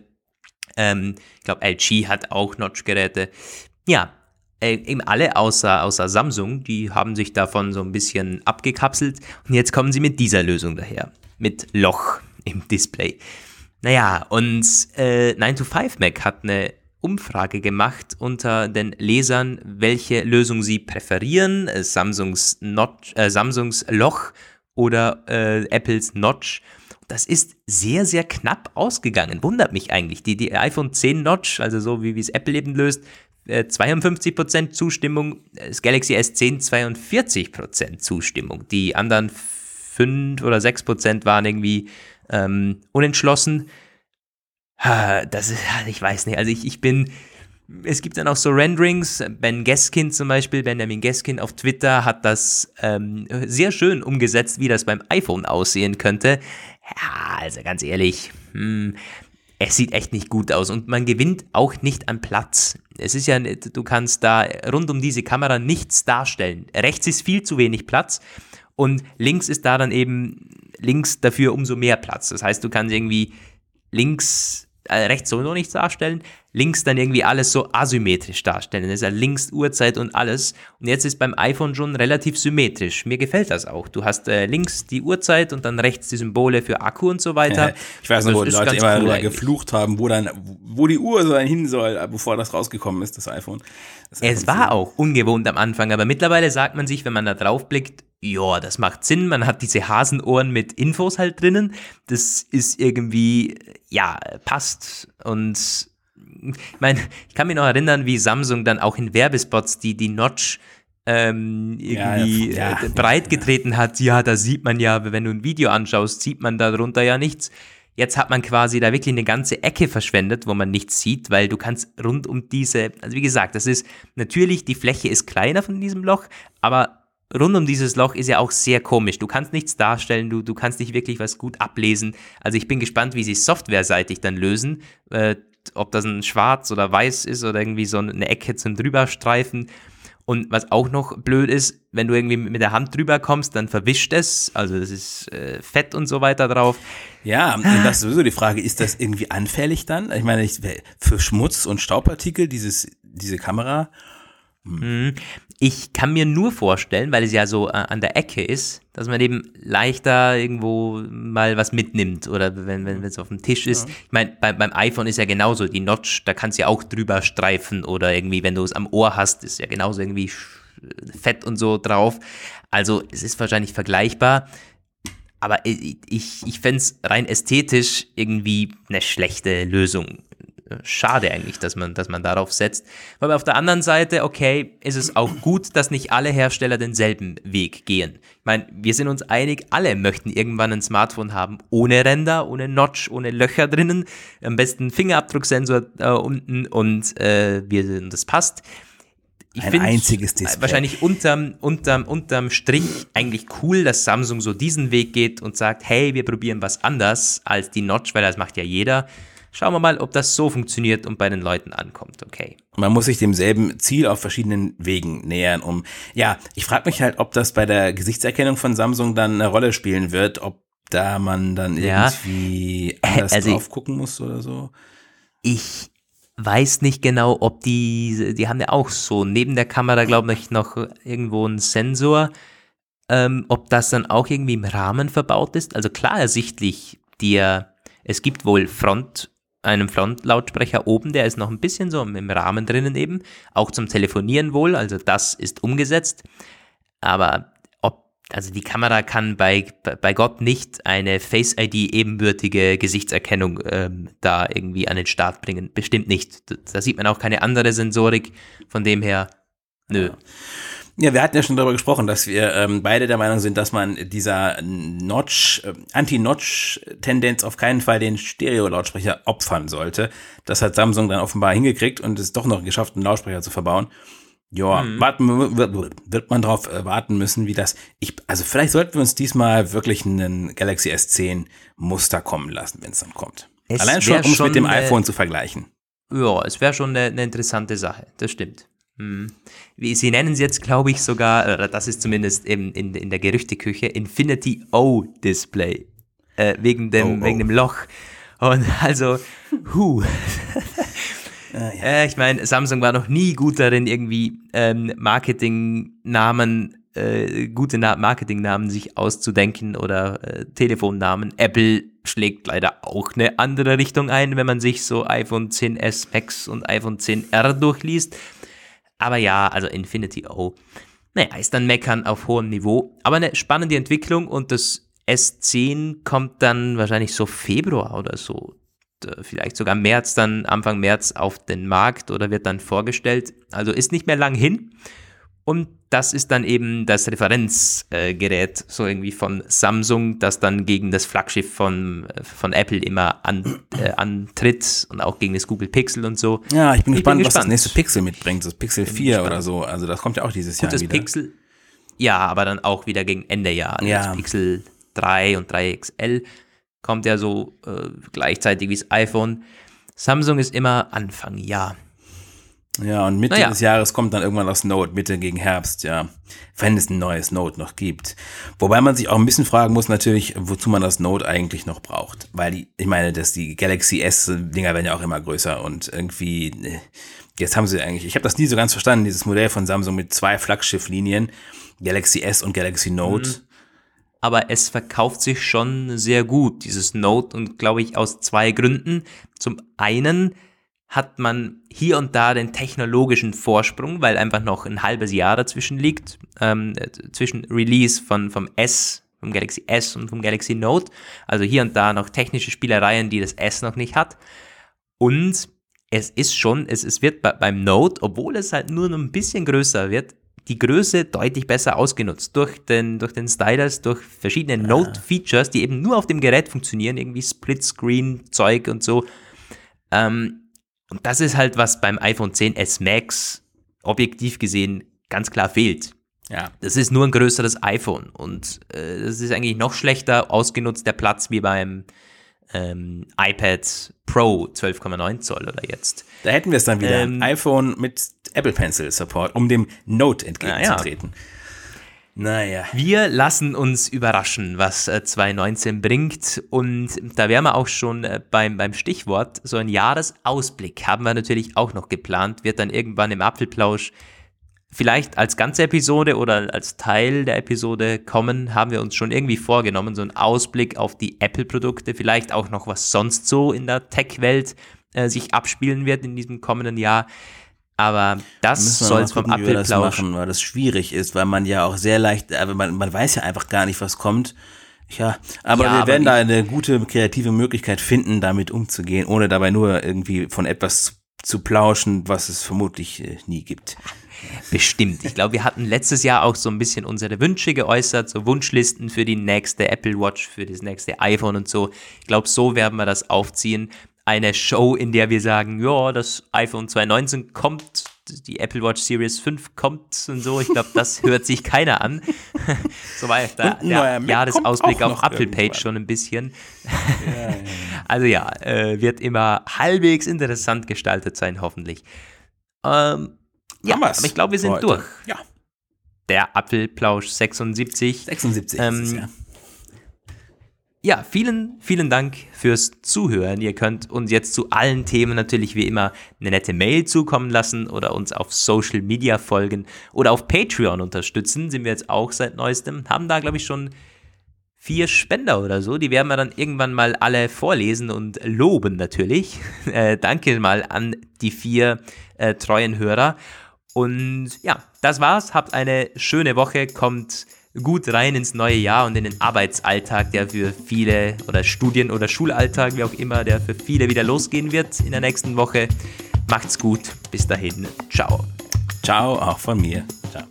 Ähm, ich glaube, LG hat auch Notch-Geräte. Ja, äh, eben alle außer, außer Samsung, die haben sich davon so ein bisschen abgekapselt. Und jetzt kommen sie mit dieser Lösung daher. Mit Loch im Display. Naja, und äh, 9to5Mac hat eine Umfrage gemacht unter den Lesern, welche Lösung sie präferieren, äh, Samsungs, Notch, äh, Samsungs Loch oder äh, Apples Notch. Das ist sehr, sehr knapp ausgegangen. Wundert mich eigentlich. Die, die iPhone 10 Notch, also so wie es Apple eben löst, 52% äh, Zustimmung, das Galaxy S10 42% Zustimmung. Die anderen 5 oder 6% waren irgendwie ähm, unentschlossen. Das ist, ich weiß nicht, also ich, ich bin, es gibt dann auch so Renderings. Ben Geskin zum Beispiel, Benjamin Geskin auf Twitter hat das ähm, sehr schön umgesetzt, wie das beim iPhone aussehen könnte. Ja, also ganz ehrlich, hm, es sieht echt nicht gut aus und man gewinnt auch nicht an Platz. Es ist ja, du kannst da rund um diese Kamera nichts darstellen. Rechts ist viel zu wenig Platz und links ist da dann eben links dafür umso mehr Platz. Das heißt, du kannst irgendwie links, äh, rechts sowieso nichts darstellen, links dann irgendwie alles so asymmetrisch darstellen. Das ist ja links Uhrzeit und alles. Und jetzt ist beim iPhone schon relativ symmetrisch. Mir gefällt das auch. Du hast äh, links die Uhrzeit und dann rechts die Symbole für Akku und so weiter. Ja, ich weiß noch, wo die Leute immer cool geflucht haben, wo dann, wo die Uhr so hin soll, bevor das rausgekommen ist, das iPhone. Das es war auch ungewohnt am Anfang, aber mittlerweile sagt man sich, wenn man da drauf blickt, ja, das macht Sinn. Man hat diese Hasenohren mit Infos halt drinnen. Das ist irgendwie, ja, passt. Und ich meine, ich kann mich noch erinnern, wie Samsung dann auch in Werbespots die, die Notch ähm, irgendwie ja, ja, äh, breit getreten hat. Ja, da sieht man ja, wenn du ein Video anschaust, sieht man darunter ja nichts. Jetzt hat man quasi da wirklich eine ganze Ecke verschwendet, wo man nichts sieht, weil du kannst rund um diese, also wie gesagt, das ist natürlich, die Fläche ist kleiner von diesem Loch, aber rund um dieses Loch ist ja auch sehr komisch. Du kannst nichts darstellen, du, du kannst nicht wirklich was gut ablesen. Also ich bin gespannt, wie sie softwareseitig dann lösen. Äh, ob das ein Schwarz oder Weiß ist oder irgendwie so eine Ecke zum Drüberstreifen. Und was auch noch blöd ist, wenn du irgendwie mit der Hand drüber kommst, dann verwischt es. Also das ist äh, Fett und so weiter drauf. Ja, und das ist sowieso die Frage, ist das irgendwie anfällig dann? Ich meine, für Schmutz und Staubartikel, dieses, diese Kamera. Hm. Ich kann mir nur vorstellen, weil es ja so äh, an der Ecke ist, dass man eben leichter irgendwo mal was mitnimmt oder wenn wenn es auf dem Tisch ist. Ja. Ich meine, bei, beim iPhone ist ja genauso die Notch, da kannst du ja auch drüber streifen oder irgendwie, wenn du es am Ohr hast, ist ja genauso irgendwie Fett und so drauf. Also es ist wahrscheinlich vergleichbar. Aber ich, ich, ich fände es rein ästhetisch irgendwie eine schlechte Lösung schade eigentlich, dass man, dass man darauf setzt. Aber auf der anderen Seite, okay, ist es auch gut, dass nicht alle Hersteller denselben Weg gehen. Ich meine, wir sind uns einig, alle möchten irgendwann ein Smartphone haben, ohne Ränder, ohne Notch, ohne Löcher drinnen, am besten Fingerabdrucksensor äh, unten und äh, wir, das passt. Ich ein einziges Display. Wahrscheinlich unterm, unterm, unterm Strich eigentlich cool, dass Samsung so diesen Weg geht und sagt, hey, wir probieren was anders als die Notch, weil das macht ja jeder. Schauen wir mal, ob das so funktioniert und bei den Leuten ankommt, okay. Man muss sich demselben Ziel auf verschiedenen Wegen nähern, um, ja, ich frage mich halt, ob das bei der Gesichtserkennung von Samsung dann eine Rolle spielen wird, ob da man dann irgendwie ja, anders also drauf gucken muss oder so. Ich weiß nicht genau, ob die, die haben ja auch so neben der Kamera, glaube ich, noch irgendwo einen Sensor, ähm, ob das dann auch irgendwie im Rahmen verbaut ist. Also klar ersichtlich, dir, es gibt wohl Front, einem Frontlautsprecher oben, der ist noch ein bisschen so im Rahmen drinnen eben, auch zum Telefonieren wohl, also das ist umgesetzt. Aber ob also die Kamera kann bei, bei Gott nicht eine Face ID ebenbürtige Gesichtserkennung ähm, da irgendwie an den Start bringen. Bestimmt nicht. Da sieht man auch keine andere Sensorik. Von dem her, nö. Ja, wir hatten ja schon darüber gesprochen, dass wir ähm, beide der Meinung sind, dass man dieser Notch, äh, Anti-Notch-Tendenz auf keinen Fall den Stereo-Lautsprecher opfern sollte. Das hat Samsung dann offenbar hingekriegt und es doch noch geschafft, einen Lautsprecher zu verbauen. Ja, mhm. warten, wird man darauf äh, warten müssen, wie das. Ich, also vielleicht sollten wir uns diesmal wirklich einen Galaxy S10 Muster kommen lassen, wenn es dann kommt. Es Allein schon, um es mit dem iPhone zu vergleichen. Ja, es wäre schon eine, eine, interessante Sache, das stimmt. Hm. Wie, sie nennen es jetzt, glaube ich, sogar, oder das ist zumindest in, in, in der Gerüchteküche, Infinity O Display. Äh, wegen, dem, oh, oh. wegen dem Loch. Und also, hu. Ah, ja. äh, ich meine, Samsung war noch nie gut darin, irgendwie ähm, Marketingnamen, äh, gute Na Marketingnamen sich auszudenken oder äh, Telefonnamen. Apple schlägt leider auch eine andere Richtung ein, wenn man sich so iPhone 10s Max und iPhone 10R durchliest. Aber ja, also Infinity O. Naja, ist dann Meckern auf hohem Niveau. Aber eine spannende Entwicklung und das S10 kommt dann wahrscheinlich so Februar oder so vielleicht sogar März, dann Anfang März auf den Markt oder wird dann vorgestellt. Also ist nicht mehr lang hin. Und das ist dann eben das Referenzgerät, so irgendwie von Samsung, das dann gegen das Flaggschiff von, von Apple immer an, äh, antritt und auch gegen das Google Pixel und so. Ja, ich bin, ich gespannt, bin gespannt, was das nächste Pixel mitbringt, das Pixel bin 4 gespannt. oder so. Also das kommt ja auch dieses Gut, Jahr das wieder. Pixel, ja, aber dann auch wieder gegen Ende Jahr. Ja. Das Pixel 3 und 3 XL kommt ja so äh, gleichzeitig wie das iPhone. Samsung ist immer Anfang Jahr. Ja, und Mitte naja. des Jahres kommt dann irgendwann das Note, Mitte gegen Herbst, ja. Wenn es ein neues Note noch gibt. Wobei man sich auch ein bisschen fragen muss natürlich, wozu man das Note eigentlich noch braucht. Weil die, ich meine, dass die Galaxy S-Dinger werden ja auch immer größer und irgendwie, äh, jetzt haben sie eigentlich, ich habe das nie so ganz verstanden, dieses Modell von Samsung mit zwei Flaggschifflinien, Galaxy S und Galaxy Note. Mhm aber es verkauft sich schon sehr gut, dieses Note, und glaube ich aus zwei Gründen. Zum einen hat man hier und da den technologischen Vorsprung, weil einfach noch ein halbes Jahr dazwischen liegt, ähm, zwischen Release von, vom S, vom Galaxy S und vom Galaxy Note. Also hier und da noch technische Spielereien, die das S noch nicht hat. Und es ist schon, es, es wird beim Note, obwohl es halt nur noch ein bisschen größer wird, die Größe deutlich besser ausgenutzt durch den, durch den Stylus, durch verschiedene ah. Note-Features, die eben nur auf dem Gerät funktionieren, irgendwie Split-Screen-Zeug und so. Ähm, und das ist halt, was beim iPhone 10s Max objektiv gesehen ganz klar fehlt. Ja. Das ist nur ein größeres iPhone und äh, das ist eigentlich noch schlechter ausgenutzt, der Platz wie beim ähm, iPad Pro 12,9 Zoll oder jetzt. Da hätten wir es dann wieder. Ähm, iPhone mit Apple Pencil Support, um dem Note entgegenzutreten. Ja. Naja. Wir lassen uns überraschen, was äh, 2019 bringt. Und da wären wir auch schon äh, beim, beim Stichwort. So ein Jahresausblick haben wir natürlich auch noch geplant. Wird dann irgendwann im Apfelplausch vielleicht als ganze Episode oder als Teil der Episode kommen, haben wir uns schon irgendwie vorgenommen. So ein Ausblick auf die Apple-Produkte. Vielleicht auch noch, was sonst so in der Tech-Welt äh, sich abspielen wird in diesem kommenden Jahr. Aber das soll es vom Apfelplausch machen, weil das schwierig ist, weil man ja auch sehr leicht, aber man, man weiß ja einfach gar nicht, was kommt. Ja, aber ja, wir werden da eine gute kreative Möglichkeit finden, damit umzugehen, ohne dabei nur irgendwie von etwas zu, zu plauschen, was es vermutlich äh, nie gibt. Bestimmt. Ich glaube, wir hatten letztes Jahr auch so ein bisschen unsere Wünsche geäußert, so Wunschlisten für die nächste Apple Watch, für das nächste iPhone und so. Ich glaube, so werden wir das aufziehen eine Show, in der wir sagen, ja, das iPhone 2019 kommt, die Apple Watch Series 5 kommt und so. Ich glaube, das hört sich keiner an. so war der, der Jahresausblick auf Apple-Page schon ein bisschen. Ja, ja, also ja, äh, wird immer halbwegs interessant gestaltet sein, hoffentlich. Ähm, ja, aber ich glaube, wir sind heute. durch. Ja. Der Apfelplausch 76. 76 ähm, ist es, ja. Ja, vielen, vielen Dank fürs Zuhören. Ihr könnt uns jetzt zu allen Themen natürlich wie immer eine nette Mail zukommen lassen oder uns auf Social Media folgen oder auf Patreon unterstützen. Sind wir jetzt auch seit neuestem. Haben da, glaube ich, schon vier Spender oder so. Die werden wir dann irgendwann mal alle vorlesen und loben natürlich. Äh, danke mal an die vier äh, treuen Hörer. Und ja, das war's. Habt eine schöne Woche. Kommt gut rein ins neue Jahr und in den Arbeitsalltag, der für viele oder Studien- oder Schulalltag, wie auch immer, der für viele wieder losgehen wird in der nächsten Woche. Macht's gut. Bis dahin. Ciao. Ciao, auch von mir. Ciao.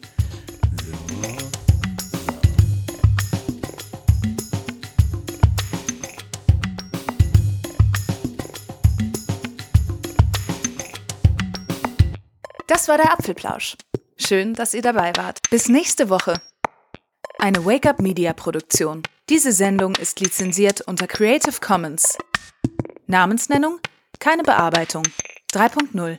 Das war der Apfelplausch. Schön, dass ihr dabei wart. Bis nächste Woche. Eine Wake-up Media Produktion. Diese Sendung ist lizenziert unter Creative Commons. Namensnennung? Keine Bearbeitung. 3.0